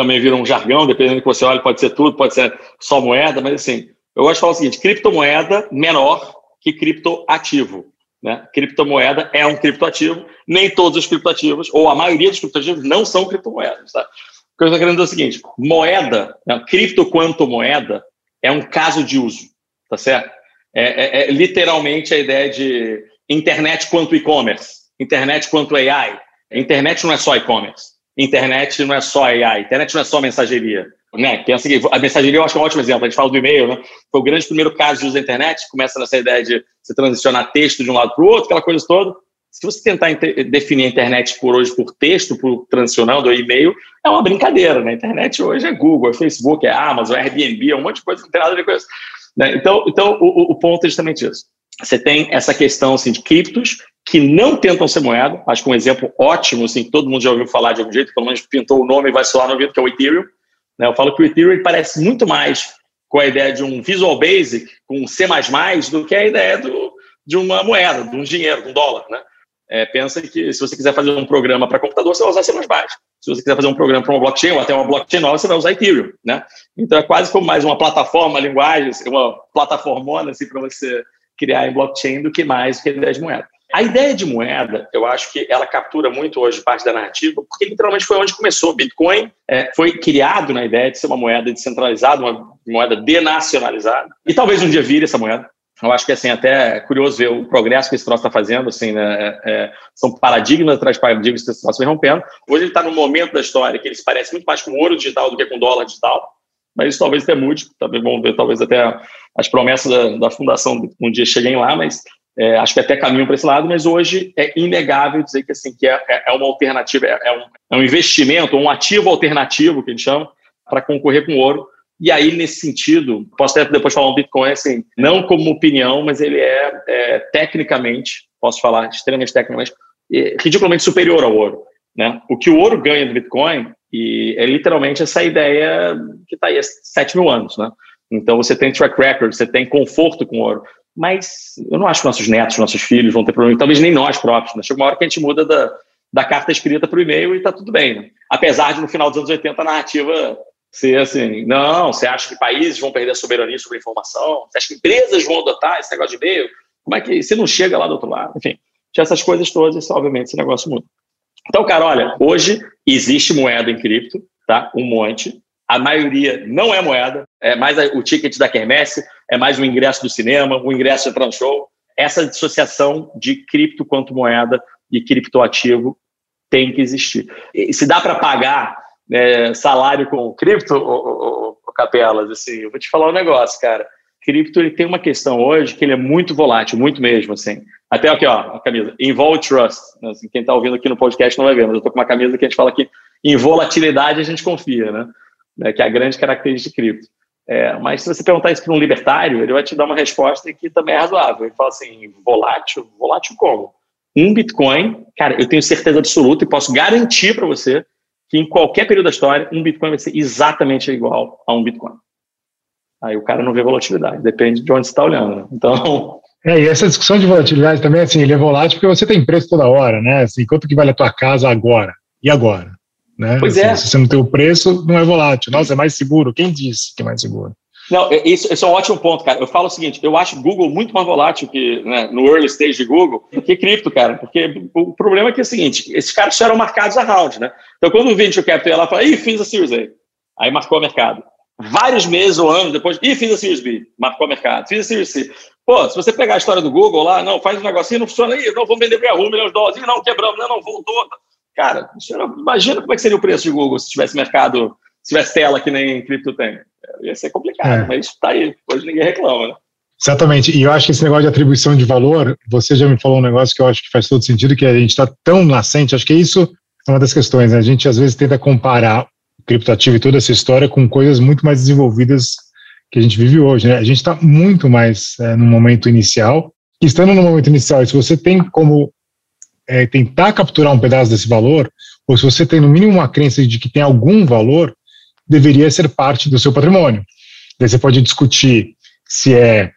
também vira um jargão, dependendo do que você olha, pode ser tudo, pode ser só moeda, mas assim, eu gosto de falar o seguinte: criptomoeda menor que criptoativo. Né? Criptomoeda é um criptoativo, nem todos os criptoativos, ou a maioria dos criptoativos, não são criptomoedas. Tá? O que eu estou querendo dizer é o seguinte: moeda, né? cripto quanto moeda, é um caso de uso, tá certo? É, é, é literalmente a ideia de internet quanto e-commerce, internet quanto AI. Internet não é só e-commerce. Internet não é só AI, internet não é só mensageria. Né? Pensa que a mensageria eu acho que é um ótimo exemplo. A gente fala do e-mail, né? Foi o grande primeiro caso de uso da internet, começa nessa ideia de você transicionar texto de um lado para o outro, aquela coisa toda. Se você tentar definir a internet por hoje por texto, por transicionando e-mail, é uma brincadeira, né? A internet hoje é Google, é Facebook, é Amazon, é Airbnb, é um monte de coisa que não tem nada a ver com isso. Né? Então, então o, o ponto é justamente isso. Você tem essa questão assim, de criptos que não tentam ser moeda. Acho que um exemplo ótimo, assim, todo mundo já ouviu falar de algum jeito, pelo menos pintou o nome e vai soar no ouvido, que é o Ethereum. Né? Eu falo que o Ethereum parece muito mais com a ideia de um Visual Basic, com C++, do que a ideia do, de uma moeda, de um dinheiro, de um dólar. Né? É, pensa que se você quiser fazer um programa para computador, você vai usar C++. Se você quiser fazer um programa para uma blockchain ou até uma blockchain nova, você vai usar Ethereum. Né? Então é quase como mais uma plataforma, uma linguagem, uma plataformona assim, para você criar em blockchain do que mais do que a ideia de moeda. A ideia de moeda, eu acho que ela captura muito hoje parte da narrativa, porque literalmente foi onde começou. Bitcoin é, foi criado na ideia de ser uma moeda descentralizada, uma moeda denacionalizada, e talvez um dia vire essa moeda. Eu acho que assim, até é curioso ver o progresso que esse troço está fazendo, assim, né? É, é, são paradigmas atrás de paradigmas que esse troço vem rompendo. Hoje ele está num momento da história que ele se parece muito mais com ouro digital do que com dólar digital, mas isso talvez até mude, talvez vamos ver, talvez até as promessas da, da fundação um dia cheguem lá, mas é, acho que até caminham para esse lado, mas hoje é inegável dizer que assim que é, é, é uma alternativa, é, é, um, é um investimento, um ativo alternativo que a gente chama para concorrer com ouro. E aí nesse sentido, posso até depois falar um Bitcoin assim, não como opinião, mas ele é, é tecnicamente, posso falar extremamente tecnicamente, é, ridiculamente superior ao ouro. Né? O que o ouro ganha do Bitcoin e é literalmente essa ideia que está aí há 7 mil anos. Né? Então você tem track record, você tem conforto com ouro. Mas eu não acho que nossos netos, nossos filhos vão ter problema, talvez nem nós próprios. Né? Chega uma hora que a gente muda da, da carta escrita para o e-mail e está tudo bem. Né? Apesar de no final dos anos 80 a narrativa ser assim, não, você acha que países vão perder a soberania sobre a informação? Você acha que empresas vão adotar esse negócio de e-mail? Como é que você não chega lá do outro lado? Enfim, tinha essas coisas todas, obviamente, esse negócio muda. Então, cara, olha, hoje existe moeda em cripto, tá? Um monte. A maioria não é moeda, é mais o ticket da quermesse, é mais o ingresso do cinema, o ingresso de transhow. Essa dissociação de cripto quanto moeda e criptoativo tem que existir. E se dá para pagar né, salário com cripto, ou, Capelas, assim, eu vou te falar um negócio, cara. Cripto ele tem uma questão hoje que ele é muito volátil, muito mesmo, assim. Até aqui, ó, a camisa. Involve Trust. Né? Assim, quem está ouvindo aqui no podcast não vai ver, mas eu estou com uma camisa que a gente fala que em volatilidade a gente confia, né? É, que é a grande característica de cripto. É, mas se você perguntar isso para um libertário, ele vai te dar uma resposta que também é razoável. Ele fala assim, volátil? Volátil como? Um Bitcoin, cara, eu tenho certeza absoluta e posso garantir para você que em qualquer período da história, um Bitcoin vai ser exatamente igual a um Bitcoin. Aí o cara não vê volatilidade, depende de onde você está olhando. Né? Então. [LAUGHS] É, e essa discussão de volatilidade também, assim, ele é volátil porque você tem preço toda hora, né? Assim, quanto que vale a tua casa agora? E agora? Né? Pois assim, é. Se você não tem o preço, não é volátil. Nossa, é mais seguro. Quem disse que é mais seguro? Não, é, isso, isso é um ótimo ponto, cara. Eu falo o seguinte: eu acho Google muito mais volátil que né, no early stage de Google do que cripto, cara. Porque o problema é que é o seguinte: esses caras eram marcados a round, né? Então, quando o Venture Capital ia lá fala, ih, fiz a Series A. Aí marcou o mercado. Vários meses ou anos depois, ih, fiz a Series B. Marcou o mercado. Fiz a Series C. Pô, se você pegar a história do Google lá, não, faz um negocinho, não funciona aí, não, vamos vender para um milhão de dólares, não, quebramos, não, não, voltou. Cara, imagina como é que seria o preço de Google se tivesse mercado, se tivesse tela que nem cripto tem. Ia ser complicado, é. mas está aí. Hoje ninguém reclama, né? Exatamente. E eu acho que esse negócio de atribuição de valor, você já me falou um negócio que eu acho que faz todo sentido, que a gente está tão nascente, acho que isso é uma das questões. Né? A gente às vezes tenta comparar o criptoativo e toda essa história com coisas muito mais desenvolvidas que a gente vive hoje. Né? A gente está muito mais é, no momento inicial. E estando no momento inicial, se você tem como é, tentar capturar um pedaço desse valor, ou se você tem no mínimo uma crença de que tem algum valor, deveria ser parte do seu patrimônio. Daí você pode discutir se é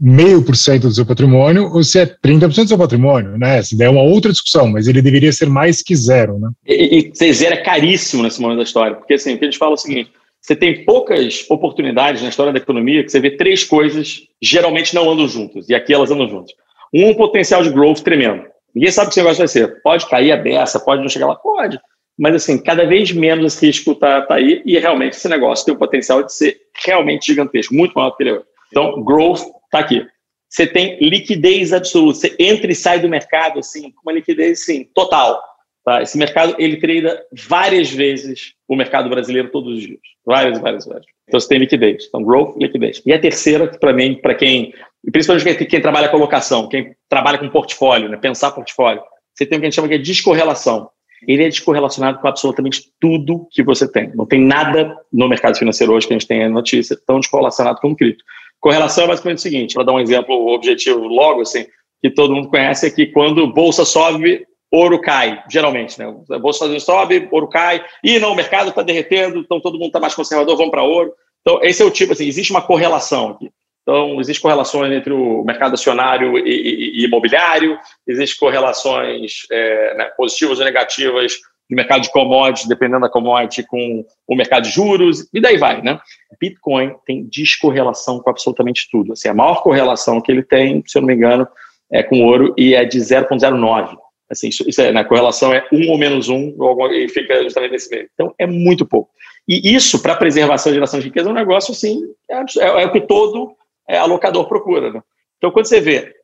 meio por cento do seu patrimônio ou se é 30% do seu patrimônio, né? Essa daí é uma outra discussão, mas ele deveria ser mais que zero, né? E, e zero é caríssimo nesse momento da história, porque assim, o que a gente fala é o seguinte, você tem poucas oportunidades na história da economia que você vê três coisas geralmente não andam juntas, e aqui elas andam juntas. Um, um potencial de growth tremendo. Ninguém sabe o que esse negócio vai ser. Pode cair a beça, pode não chegar lá, pode. Mas, assim, cada vez menos esse risco está tá aí e realmente esse negócio tem o potencial de ser realmente gigantesco, muito maior do que ele é. Então, growth está aqui. Você tem liquidez absoluta. Você entra e sai do mercado, assim, com uma liquidez, assim, total. Tá? Esse mercado, ele treina várias vezes o mercado brasileiro todos os dias. Várias, várias, várias. Então, você tem liquidez. Então, growth, liquidez. E a terceira, que para mim, para quem, principalmente quem, trabalha com locação, quem trabalha com portfólio, né? pensar portfólio, você tem o que a gente chama de descorrelação ele é descorrelacionado com absolutamente tudo que você tem. Não tem nada no mercado financeiro hoje que a gente tenha notícia tão descorrelacionado com o cripto. Correlação é basicamente o seguinte, para dar um exemplo objetivo logo, assim, que todo mundo conhece, é que quando bolsa sobe, ouro cai, geralmente, né? A bolsa sobe, ouro cai, e não, o mercado está derretendo, então todo mundo está mais conservador, vamos para ouro. Então, esse é o tipo, assim, existe uma correlação aqui. Então, existem correlações entre o mercado acionário e, e, e imobiliário, existem correlações é, né, positivas ou negativas no mercado de commodities, dependendo da commodity, com o mercado de juros, e daí vai, né? Bitcoin tem descorrelação com absolutamente tudo. Assim, a maior correlação que ele tem, se eu não me engano, é com ouro e é de 0,09. Assim, isso, isso é, né, a correlação é 1 ou menos 1, e fica justamente nesse meio. Então, é muito pouco. E isso, para preservação e geração de riqueza, é um negócio assim, é, é, é o que todo é, alocador procura. Né? Então, quando você vê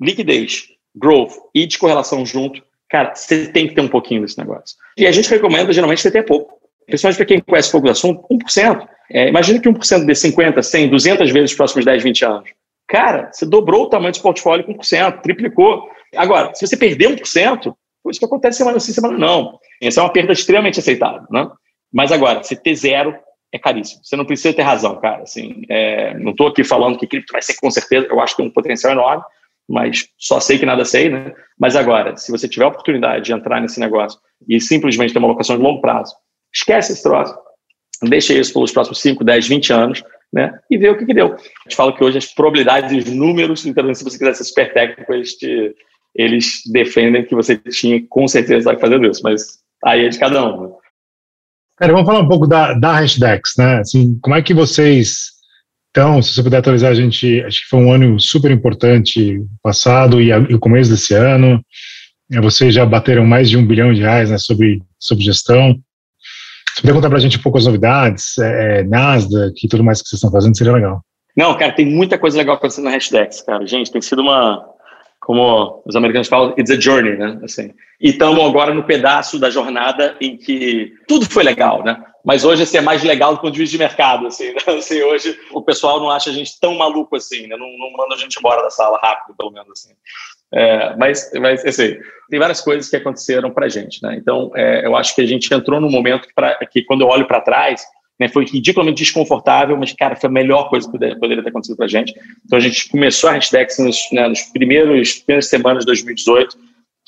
liquidez, growth e descorrelação junto, cara, você tem que ter um pouquinho desse negócio. E a gente recomenda, geralmente, você ter pouco. Principalmente para quem conhece pouco do assunto, 1%. É, imagina que 1% de 50, 100, 200 vezes nos próximos 10, 20 anos. Cara, você dobrou o tamanho do portfólio com 1%, triplicou. Agora, se você perder 1%, isso que acontece semana sim, semana não. Essa é uma perda extremamente aceitável. Né? Mas agora, se ter zero, é caríssimo. Você não precisa ter razão, cara. Assim, é, não estou aqui falando que cripto vai ser com certeza, eu acho que tem um potencial enorme, mas só sei que nada sei, né? Mas agora, se você tiver a oportunidade de entrar nesse negócio e simplesmente ter uma locação de longo prazo, esquece esse troço, deixa isso pelos próximos 5, 10, 20 anos, né? E ver o que, que deu. A gente fala que hoje as probabilidades e os números, então, se você quiser ser super técnico, eles, te, eles defendem que você tinha com certeza que fazer isso, mas aí é de cada um. Né? Cara, vamos falar um pouco da, da Hashdex, né? Assim, como é que vocês estão, se você puder atualizar a gente, acho que foi um ano super importante passado e, a, e o começo desse ano, é, vocês já bateram mais de um bilhão de reais né, sobre, sobre gestão, se puder contar para a gente um pouco as novidades, é, é, Nasdaq e tudo mais que vocês estão fazendo, seria legal. Não, cara, tem muita coisa legal acontecendo na Hashdex, cara. Gente, tem sido uma, como os americanos falam, it's a journey, né? Assim. E estamos agora no pedaço da jornada em que tudo foi legal, né? Mas hoje assim, é mais legal do ponto de vista de mercado, assim, né? [LAUGHS] assim hoje o pessoal não acha a gente tão maluco assim, né? Não, não manda a gente embora da sala rápido, pelo menos assim. É, mas, mas assim, tem várias coisas que aconteceram para a gente, né? Então, é, eu acho que a gente entrou num momento que, que quando eu olho para trás, né, foi ridiculamente desconfortável, mas, cara, foi a melhor coisa que poderia ter acontecido para a gente. Então, a gente começou a hashtag nos, né, nos primeiros primeiras semanas de 2018,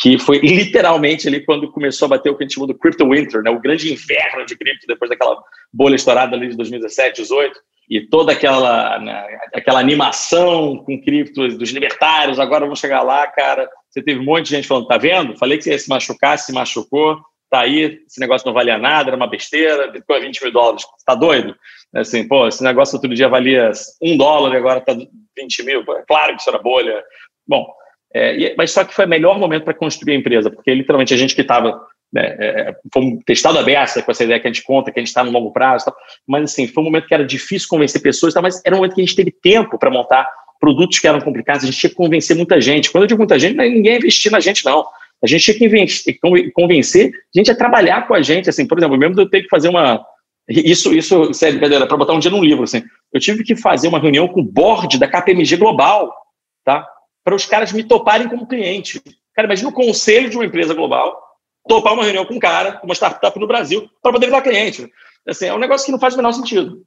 que foi literalmente ali quando começou a bater o que a gente chamou do Crypto Winter, né, o grande inverno de cripto depois daquela bolha estourada ali de 2017, 2018 e toda aquela, né, aquela animação com criptos dos libertários, agora vamos chegar lá, cara. Você teve um monte de gente falando, tá vendo? Falei que você ia se machucar, se machucou, tá aí, esse negócio não valia nada, era uma besteira, a 20 mil dólares, tá doido? Assim, pô, esse negócio outro dia valia um dólar e agora tá 20 mil, pô, é claro que isso era bolha. Bom, é, mas só que foi o melhor momento para construir a empresa, porque literalmente a gente que estava né, é, fomos testado aberta com essa ideia que a gente conta, que a gente está no longo prazo, tal. mas assim, foi um momento que era difícil convencer pessoas, tal, mas era um momento que a gente teve tempo para montar produtos que eram complicados, a gente tinha que convencer muita gente. Quando eu digo muita gente, ninguém ia investir na gente, não. A gente tinha que convencer a gente a trabalhar com a gente, assim, por exemplo, mesmo eu ter que fazer uma... Isso, isso, sério, brincadeira, para botar um dia num livro, assim, eu tive que fazer uma reunião com o board da KPMG Global, tá? Para os caras me toparem como cliente. Cara, imagina o conselho de uma empresa global topar uma reunião com um cara, uma startup no Brasil, para poder virar cliente. Assim, é um negócio que não faz o menor sentido.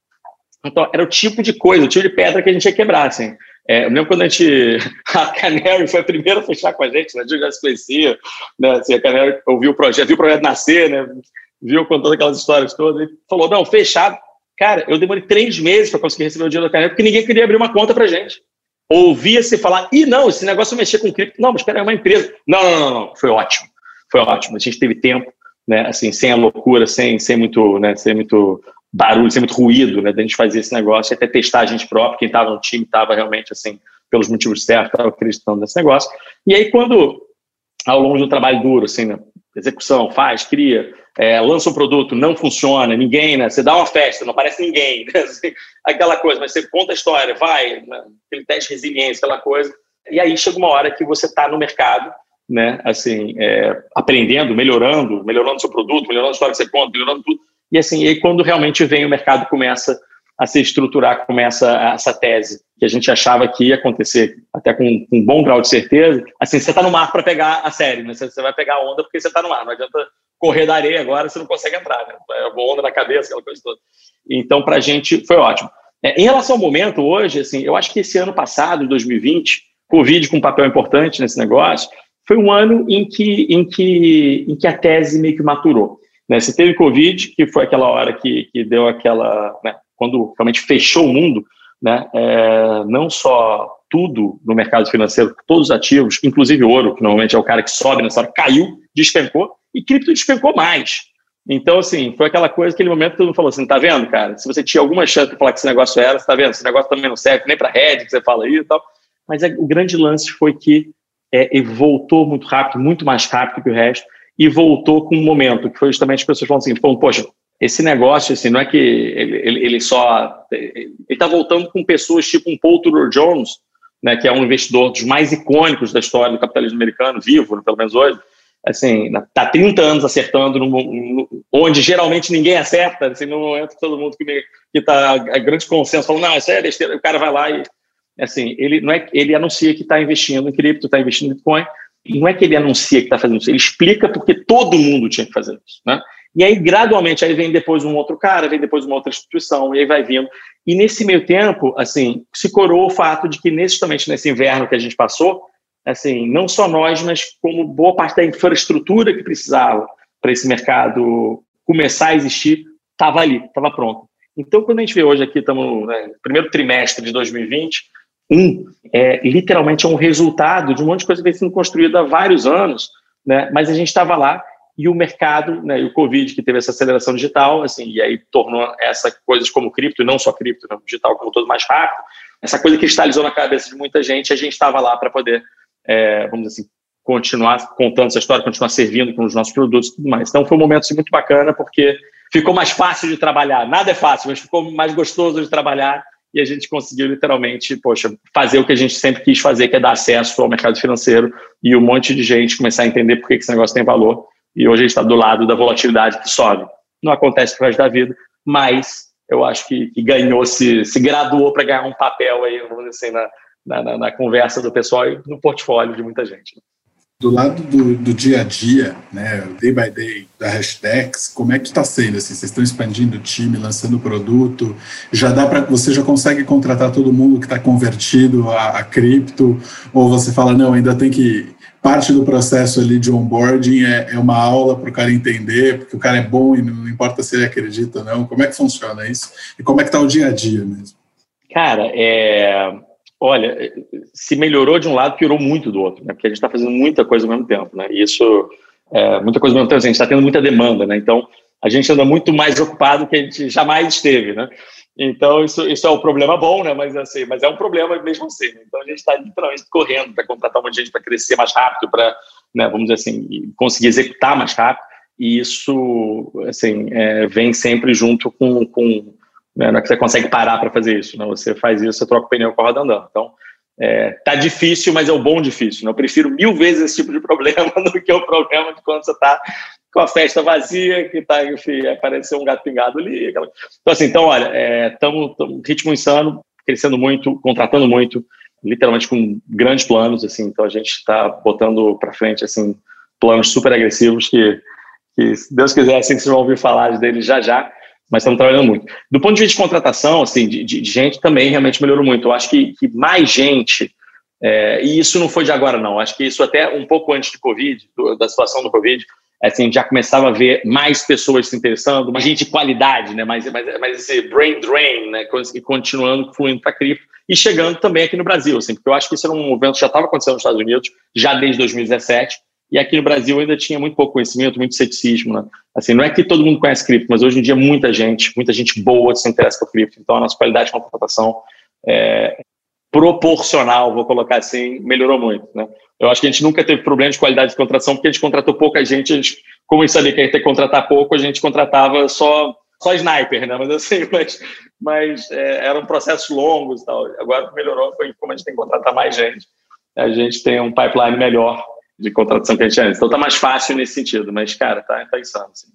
Então, era o tipo de coisa, o tipo de pedra que a gente ia quebrar, assim. É, eu lembro quando a gente... [LAUGHS] A Canary foi a primeira a fechar com a gente, né? A gente já se conhecia, né? Assim, a Canary ouviu o projeto, viu o projeto nascer, né? Viu contando aquelas histórias todas, e falou, não, fechado. Cara, eu demorei três meses para conseguir receber o dinheiro da Canary, porque ninguém queria abrir uma conta para gente. Ouvia-se falar, ih, não, esse negócio mexer com cripto. Não, mas espera, é uma empresa. Não, não, não, não, foi ótimo foi ótimo. A gente teve tempo, né, assim, sem a loucura, sem, sem muito, né, sem muito barulho, sem muito ruído, né, da gente fazer esse negócio, até testar a gente próprio, quem estava no time estava realmente, assim, pelos motivos certos, estava acreditando nesse negócio. E aí, quando, ao longo do trabalho duro, assim, né, execução, faz, cria, é, lança um produto, não funciona, ninguém, né, você dá uma festa, não aparece ninguém, [LAUGHS] né, assim, aquela coisa, mas você conta a história, vai, né, aquele teste de resiliência, aquela coisa, e aí chega uma hora que você está no mercado, né? Assim, é, aprendendo, melhorando, melhorando seu produto, melhorando a história que você conta, melhorando tudo. E assim, e quando realmente vem o mercado começa a se estruturar, começa essa tese que a gente achava que ia acontecer, até com, com um bom grau de certeza. Assim, você está no mar para pegar a série, né? Você, você vai pegar a onda porque você está no mar. Não adianta correr da areia agora, você não consegue entrar, né? É uma onda na cabeça, aquela coisa toda. Então, para a gente foi ótimo. É, em relação ao momento hoje, assim, eu acho que esse ano passado, 2020, Covid com um papel importante nesse negócio, foi um ano em que, em que, em que a tese meio que maturou. Né? Você teve Covid, que foi aquela hora que, que deu aquela. Né? Quando realmente fechou o mundo, né? É, não só tudo no mercado financeiro, todos os ativos, inclusive ouro, que normalmente é o cara que sobe nessa hora, caiu, despencou, e cripto despencou mais. Então, assim, foi aquela coisa, aquele momento que todo mundo falou assim, tá vendo, cara? Se você tinha alguma chance de falar que esse negócio era, você tá vendo? Esse negócio também não serve nem para rede, que você fala aí e tal. Mas é, o grande lance foi que é, voltou muito rápido, muito mais rápido que o resto, e voltou com um momento que foi justamente as pessoas falando assim, poxa, esse negócio, assim, não é que ele, ele, só... Ele está voltando com pessoas tipo um Paul Tudor Jones, né, que é um investidor dos mais icônicos da história do capitalismo americano, vivo, né, pelo menos hoje, assim, está 30 anos acertando, no, no, onde geralmente ninguém acerta, assim, no momento que todo mundo que está a grande consenso falando, não, isso é besteira, o cara vai lá e assim, ele não é ele anuncia que está investindo em cripto, está investindo em Bitcoin, não é que ele anuncia que está fazendo isso, ele explica porque todo mundo tinha que fazer isso, né? E aí, gradualmente, aí vem depois um outro cara, vem depois uma outra instituição, e aí vai vindo. E nesse meio tempo, assim, se coroou o fato de que, justamente nesse inverno que a gente passou, assim, não só nós, mas como boa parte da infraestrutura que precisava para esse mercado começar a existir, estava ali, estava pronto. Então, quando a gente vê hoje aqui, estamos né, no primeiro trimestre de 2020, um, é, literalmente é um resultado de um monte de coisa que vem sendo construída há vários anos, né, mas a gente estava lá e o mercado, né, e o Covid, que teve essa aceleração digital, assim, e aí tornou essa coisas como cripto, e não só cripto, né, digital como todo mais rápido, essa coisa cristalizou na cabeça de muita gente, a gente estava lá para poder, é, vamos dizer assim, continuar contando essa história, continuar servindo com os nossos produtos e tudo mais. Então foi um momento assim, muito bacana, porque ficou mais fácil de trabalhar. Nada é fácil, mas ficou mais gostoso de trabalhar e a gente conseguiu literalmente, poxa, fazer o que a gente sempre quis fazer, que é dar acesso ao mercado financeiro e um monte de gente começar a entender por que esse negócio tem valor. E hoje a gente está do lado da volatilidade que sobe. Não acontece pro resto da vida, mas eu acho que, que ganhou, se, se graduou para ganhar um papel aí, vamos dizer assim, na, na, na, conversa do pessoal e no portfólio de muita gente do lado do, do, dia a dia, né, day by day da hashtags, como é que está sendo? Assim, vocês estão expandindo o time, lançando produto, já dá para você já consegue contratar todo mundo que está convertido a, a, cripto, ou você fala não, ainda tem que parte do processo ali de onboarding é, é uma aula para o cara entender, porque o cara é bom e não importa se ele acredita ou não. Como é que funciona isso? E como é que está o dia a dia mesmo? Cara, é, Olha, se melhorou de um lado, piorou muito do outro, né? Porque a gente está fazendo muita coisa ao mesmo tempo, né? E isso, é, muita coisa ao mesmo tempo, assim, a gente está tendo muita demanda, né? Então, a gente anda muito mais ocupado que a gente jamais esteve, né? Então, isso, isso é um problema bom, né? Mas, assim, mas é um problema mesmo assim. Né? Então, a gente está literalmente correndo para contratar uma gente para crescer mais rápido, para, né, vamos dizer assim, conseguir executar mais rápido. E isso, assim, é, vem sempre junto com, com né? Não é que você consegue parar para fazer isso, não. Você faz isso, você troca o pneu com a roda andando. Então, é, tá difícil, mas é o bom difícil. Né? Eu prefiro mil vezes esse tipo de problema [LAUGHS] do que o problema de quando você está com a festa vazia, que tá, enfim, apareceu um gato pingado ali. Aquela... Então, assim, então, olha, estamos é, ritmo insano, crescendo muito, contratando muito, literalmente com grandes planos, assim. Então, a gente está botando para frente, assim, planos super agressivos que, que, se Deus quiser, assim, vocês vão ouvir falar deles já já mas estamos trabalhando muito. Do ponto de vista de contratação, assim, de, de gente também realmente melhorou muito. Eu acho que, que mais gente, é, e isso não foi de agora não, acho que isso até um pouco antes do Covid, do, da situação do Covid, assim, já começava a ver mais pessoas se interessando, mais gente de qualidade, né, mais, mais, mais esse brain drain, né, continuando fluindo para cripto, e chegando também aqui no Brasil, assim, porque eu acho que isso era um movimento que já estava acontecendo nos Estados Unidos, já desde 2017, e aqui no Brasil ainda tinha muito pouco conhecimento, muito ceticismo. Né? Assim, não é que todo mundo conhece cripto, mas hoje em dia muita gente, muita gente boa se interessa por cripto. Então a nossa qualidade de contratação é proporcional, vou colocar assim, melhorou muito. Né? Eu acho que a gente nunca teve problema de qualidade de contratação porque a gente contratou pouca gente. A gente, como a gente sabia que a gente contratar pouco, a gente contratava só só sniper, né? Mas assim, [LAUGHS] mas, mas é, eram processos longos e tal. Agora melhorou, foi como a gente tem que contratar mais gente. A gente tem um pipeline melhor de contratação que a gente tinha antes. Então tá mais fácil nesse sentido, mas, cara, tá, tá insano. Assim.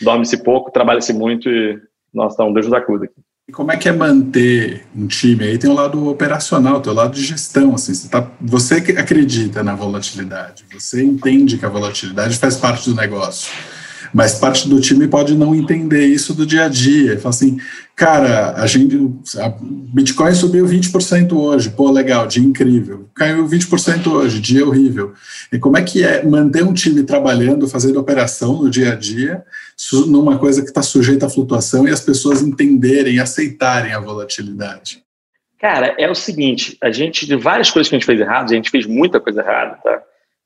Dorme-se pouco, trabalha-se muito e, nossa, tá um Deus da acuda aqui. E como é que é manter um time? Aí tem o lado operacional, tem o lado de gestão. Assim, você, tá, você acredita na volatilidade, você entende que a volatilidade faz parte do negócio mas parte do time pode não entender isso do dia a dia. Fala assim, cara, a gente, a Bitcoin subiu 20% hoje, pô, legal, dia incrível. Caiu 20% hoje, dia horrível. E como é que é manter um time trabalhando, fazendo operação no dia a dia, numa coisa que está sujeita à flutuação e as pessoas entenderem, aceitarem a volatilidade? Cara, é o seguinte, a gente, de várias coisas que a gente fez errado, a gente fez muita coisa errada, tá?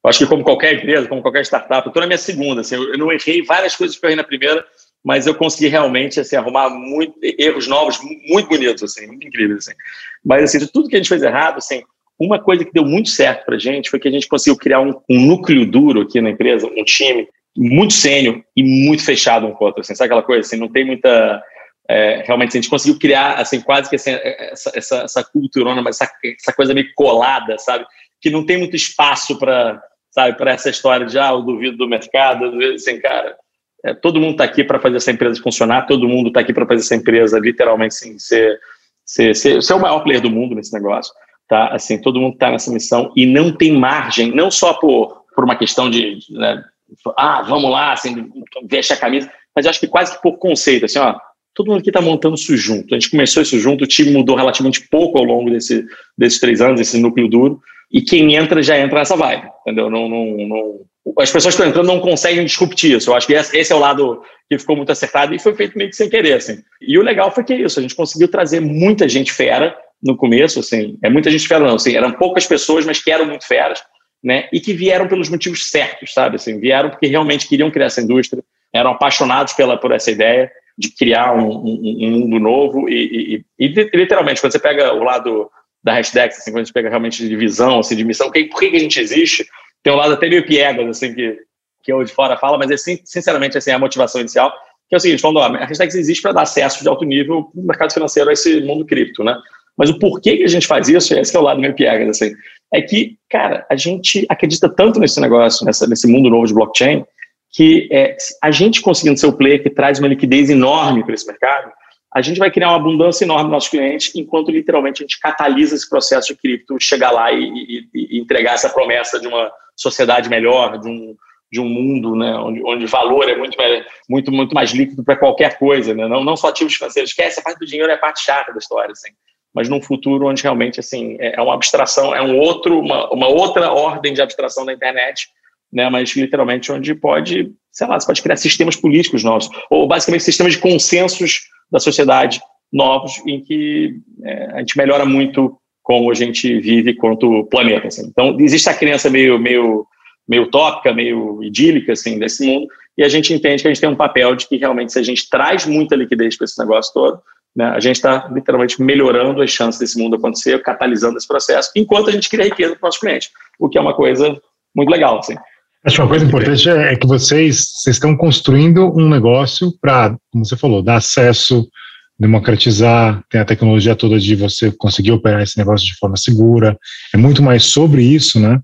Eu acho que como qualquer empresa, como qualquer startup, eu estou na minha segunda, assim, eu, não errei várias coisas que eu errei na primeira, mas eu consegui realmente assim, arrumar muito, erros novos muito bonitos, assim, muito incríveis. Assim. Mas assim, de tudo que a gente fez errado, assim, uma coisa que deu muito certo para a gente foi que a gente conseguiu criar um, um, núcleo duro aqui na empresa, um time muito sênior e muito fechado um com o outro. Assim, sabe aquela coisa? Assim, não tem muita. É, realmente, a gente conseguiu criar assim, quase que assim, essa, essa, essa cultura, essa, essa coisa meio colada, sabe? Que não tem muito espaço para sabe, para essa história de, ah, o duvido do mercado, assim, cara, é, todo mundo está aqui para fazer essa empresa funcionar, todo mundo está aqui para fazer essa empresa literalmente sim, ser, ser, ser, ser o maior player do mundo nesse negócio, tá? Assim, todo mundo está nessa missão e não tem margem, não só por, por uma questão de, né, ah, vamos lá, assim, veste a camisa, mas eu acho que quase que por conceito, assim, ó, todo mundo aqui está montando isso junto. A gente começou isso junto, o time mudou relativamente pouco ao longo desse, desses três anos, esse núcleo duro, e quem entra já entra nessa vibe, entendeu? Não, não, não, as pessoas que estão entrando não conseguem disruptir isso. Eu acho que esse é o lado que ficou muito acertado e foi feito meio que sem querer, assim. E o legal foi que é isso, a gente conseguiu trazer muita gente fera no começo, assim, é muita gente fera não, assim, eram poucas pessoas, mas que eram muito feras, né, e que vieram pelos motivos certos, sabe, assim, vieram porque realmente queriam criar essa indústria, eram apaixonados pela, por essa ideia de criar um, um, um mundo novo e, e, e, literalmente, quando você pega o lado da hashtag, assim, quando a gente pega realmente de visão, assim, de missão, que, por que, que a gente existe, tem um lado até meio piegas, assim, que, que eu de fora fala, mas é sinceramente assim, a motivação inicial, que é o seguinte, falando, ó, a hashtag existe para dar acesso de alto nível no mercado financeiro a esse mundo cripto, né? Mas o porquê que a gente faz isso, esse é o lado meio piegas, assim, é que, cara, a gente acredita tanto nesse negócio, nessa, nesse mundo novo de blockchain, que é, a gente conseguindo ser o player que traz uma liquidez enorme para esse mercado, a gente vai criar uma abundância enorme nos nossos clientes, enquanto literalmente a gente catalisa esse processo de cripto, chegar lá e, e, e entregar essa promessa de uma sociedade melhor, de um, de um mundo né, onde, onde valor é muito, muito, muito mais líquido para qualquer coisa, né? não, não só ativos financeiros. Esquece, a parte do dinheiro é a parte chata da história, assim. mas num futuro onde realmente assim, é, é uma abstração, é um outro, uma, uma outra ordem de abstração da internet, né, mas literalmente onde pode, sei lá, você pode criar sistemas políticos novos, ou basicamente sistemas de consensos da sociedade novos, em que é, a gente melhora muito como a gente vive quanto planeta. Assim. Então, existe a crença meio, meio, meio utópica, meio idílica assim, desse mundo, e a gente entende que a gente tem um papel de que realmente, se a gente traz muita liquidez para esse negócio todo, né, a gente está literalmente melhorando as chances desse mundo acontecer, catalisando esse processo, enquanto a gente cria riqueza para o nosso cliente, o que é uma coisa muito legal. Assim. Acho que uma coisa importante é que vocês, vocês estão construindo um negócio para, como você falou, dar acesso democratizar, tem a tecnologia toda de você conseguir operar esse negócio de forma segura. É muito mais sobre isso, né,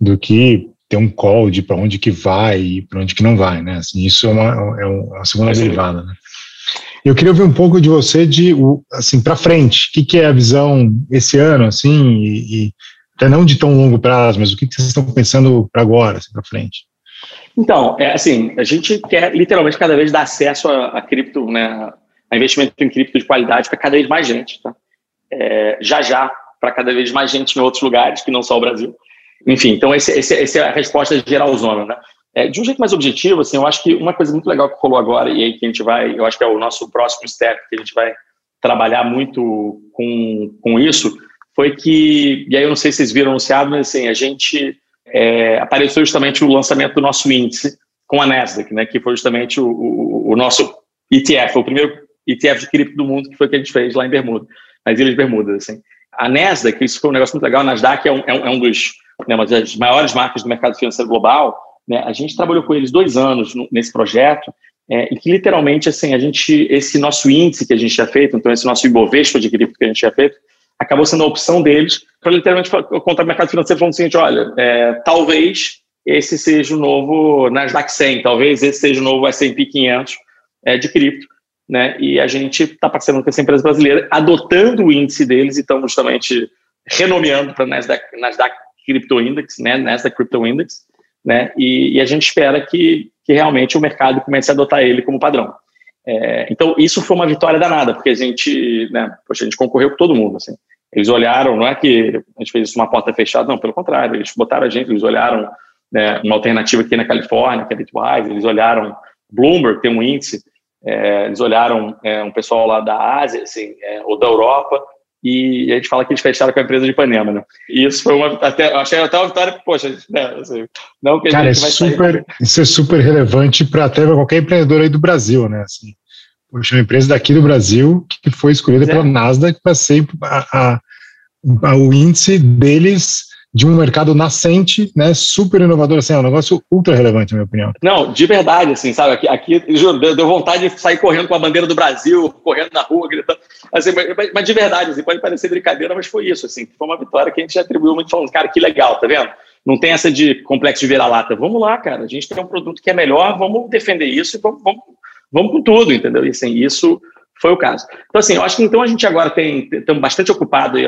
do que ter um call de para onde que vai e para onde que não vai, né? Assim, isso é uma, é uma segunda derivada, né? Eu queria ouvir um pouco de você de assim para frente. O que, que, é a visão esse ano, assim, e, e, até não de tão longo prazo, mas o que, vocês estão pensando para agora, assim, para frente? Então, é assim, a gente quer literalmente cada vez dar acesso a, a cripto, né? a investimento em cripto de qualidade para cada vez mais gente, tá? É, já já para cada vez mais gente em outros lugares que não só o Brasil. Enfim, então esse, esse, essa é a resposta geralzona, né? É, de um jeito mais objetivo, assim, eu acho que uma coisa muito legal que rolou agora e aí que a gente vai, eu acho que é o nosso próximo step que a gente vai trabalhar muito com, com isso, foi que, e aí eu não sei se vocês viram anunciado, mas assim, a gente é, apareceu justamente o lançamento do nosso índice com a Nasdaq, né, que foi justamente o, o, o nosso ETF, o primeiro ETF de cripto do mundo, que foi que a gente fez lá em Bermuda, nas Ilhas Bermudas. Assim. A Nasdaq, isso foi um negócio muito legal, a Nasdaq é um, é um, é um dos né, uma das maiores marcas do mercado financeiro global. Né, a gente trabalhou com eles dois anos no, nesse projeto, é, e que literalmente assim, a gente, esse nosso índice que a gente tinha feito, então esse nosso Ibovespa de cripto que a gente tinha feito, acabou sendo a opção deles para literalmente contar o mercado financeiro falando o seguinte, olha, é, talvez esse seja o novo Nasdaq 100, talvez esse seja o novo S&P 500 é, de cripto né? E a gente está participando com essa empresa brasileira, adotando o índice deles e estamos justamente renomeando para Nasdaq, Nasdaq Crypto Index, né? Nasdaq Crypto Index, né? E, e, a gente espera que, que realmente o mercado comece a adotar ele como padrão. É, então, isso foi uma vitória danada, porque a gente, né, poxa, a gente concorreu com todo mundo, assim. Eles olharam, não é que a gente fez isso uma porta fechada, não, pelo contrário, eles botaram a gente, eles olharam né, uma alternativa aqui na Califórnia, que é Bitwise, eles olharam Bloomberg, tem um índice, é, eles olharam é, um pessoal lá da Ásia, assim, é, ou da Europa, e a gente fala que eles fecharam com a empresa de Ipanema, né? E isso foi uma, até, achei até uma vitória, poxa, né, assim, não que a Cara, gente vai super, sair... isso é super relevante para até qualquer empreendedor aí do Brasil, né? Assim, poxa, uma empresa daqui do Brasil que foi escolhida pela Nasdaq para ser a, a, a, o índice deles de um mercado nascente, né, super inovador, assim, é um negócio ultra relevante, na minha opinião. Não, de verdade, assim, sabe, aqui, aqui juro, deu, vontade de sair correndo com a bandeira do Brasil, correndo na rua, gritando, assim, mas, mas, de verdade, assim, pode parecer brincadeira, mas foi isso, assim, foi uma vitória que a gente atribuiu muito, falando, cara, que legal, tá vendo? Não tem essa de complexo de vira-lata, vamos lá, cara, a gente tem um produto que é melhor, vamos defender isso e vamos, vamos, vamos com tudo, entendeu? E, assim, isso foi o caso. Então, assim, eu acho que então a gente agora tem, estamos bastante ocupado,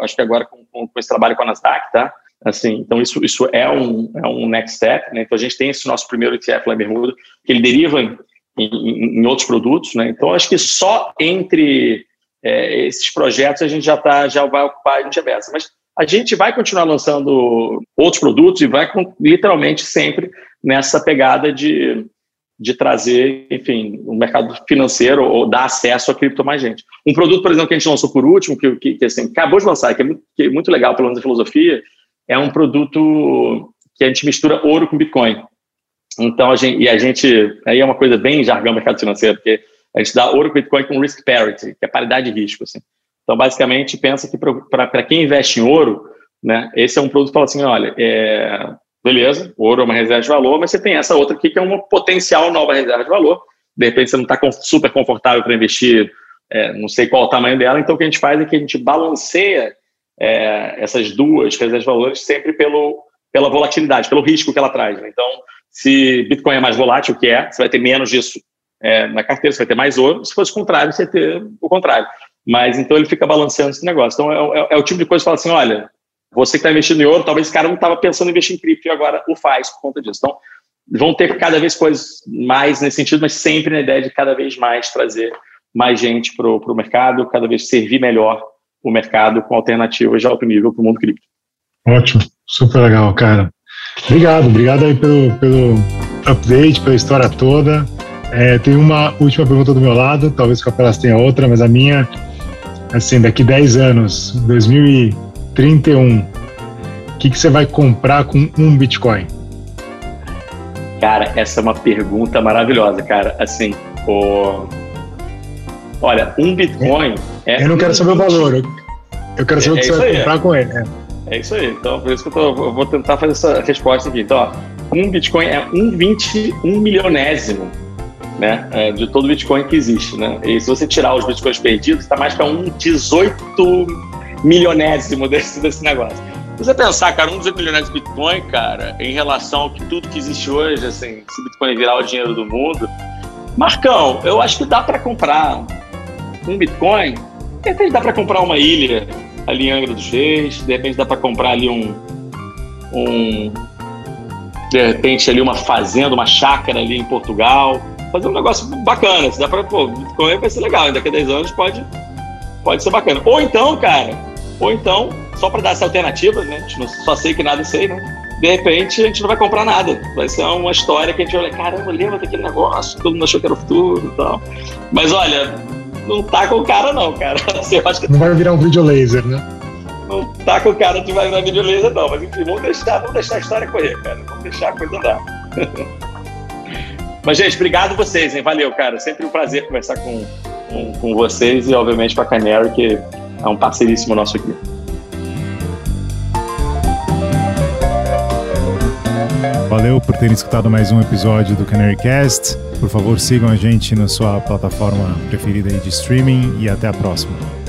acho que agora com, com, com, esse trabalho com a Nasdaq, tá? Assim, então isso, isso é, um, é um next step, né? Então a gente tem esse nosso primeiro ETF lá em Bermuda, que ele deriva em, em, em outros produtos, né? Então acho que só entre é, esses projetos a gente já tá, já vai ocupar a gente aberta. Mas a gente vai continuar lançando outros produtos e vai literalmente sempre nessa pegada de de trazer, enfim, o mercado financeiro ou dar acesso a cripto a mais gente. Um produto, por exemplo, que a gente lançou por último, que, que, que assim, acabou de lançar, que é, muito, que é muito legal, pelo menos a filosofia, é um produto que a gente mistura ouro com Bitcoin. Então, a gente, e a gente, aí é uma coisa bem jargão mercado financeiro, porque a gente dá ouro com Bitcoin com risk parity, que é paridade de risco, assim. Então, basicamente, pensa que para quem investe em ouro, né, esse é um produto que fala assim, olha, é, beleza, ouro é uma reserva de valor, mas você tem essa outra aqui que é uma potencial nova reserva de valor. De repente você não está super confortável para investir, é, não sei qual o tamanho dela, então o que a gente faz é que a gente balanceia é, essas duas reservas de valores sempre pelo, pela volatilidade, pelo risco que ela traz. Né? Então, se Bitcoin é mais volátil, que é, você vai ter menos disso é, na carteira, você vai ter mais ouro. Se fosse o contrário, você ter o contrário. Mas então ele fica balanceando esse negócio. Então é, é, é o tipo de coisa que fala assim: olha, você que está investindo em ouro, talvez esse cara não estava pensando em investir em cripto e agora o faz por conta disso. Então, vão ter cada vez coisas mais nesse sentido, mas sempre na ideia de cada vez mais trazer mais gente para o mercado, cada vez servir melhor o mercado com alternativas de alto nível para o mundo cripto. Ótimo, super legal, cara. Obrigado, obrigado aí pelo, pelo update, pela história toda. É, tem uma última pergunta do meu lado, talvez o Capelas tenha outra, mas a minha, assim, daqui 10 anos, 2000 e 31, o que, que você vai comprar com um Bitcoin? Cara, essa é uma pergunta maravilhosa, cara. Assim, o... olha, um Bitcoin. É, é eu não quero saber o valor, eu quero saber é, o que você vai aí, comprar com ele. É. é. isso aí. Então, por isso que eu, tô, eu, vou tentar fazer essa resposta aqui. Então, ó, um Bitcoin é um 21 milionésimo né, é, de todo Bitcoin que existe. Né? E se você tirar os Bitcoins perdidos, está mais para um 18 milionésimo desse, desse negócio. Se você pensar, cara, um dos milionários de Bitcoin, cara, em relação ao que tudo que existe hoje, assim, se Bitcoin virar o dinheiro do mundo, Marcão, eu acho que dá para comprar um Bitcoin, de repente dá para comprar uma ilha ali em Angra dos Reis, de repente dá para comprar ali um, um, de repente ali uma fazenda, uma chácara ali em Portugal, fazer um negócio bacana, se dá para, pô, Bitcoin vai ser legal, daqui a 10 anos pode, pode ser bacana. Ou então, cara, ou então, só para dar essa alternativa, né? A gente não só sei que nada sei, né? De repente a gente não vai comprar nada. Vai ser uma história que a gente vai olhar, caramba, lembra daquele negócio, todo mundo achou que era o futuro e tal. Mas olha, não tá com cara não, cara. Assim, eu acho que... Não vai virar um vídeo laser, né? Não tá com cara de vai virar vídeo laser, não. Mas enfim, vamos deixar, vamos deixar a história correr, cara. Vamos deixar a coisa andar. [LAUGHS] Mas, gente, obrigado vocês, hein? Valeu, cara. Sempre um prazer conversar com, com, com vocês e, obviamente, com a Canary, que é um parceiríssimo nosso aqui. Valeu por terem escutado mais um episódio do Canary Cast. Por favor, sigam a gente na sua plataforma preferida de streaming e até a próxima.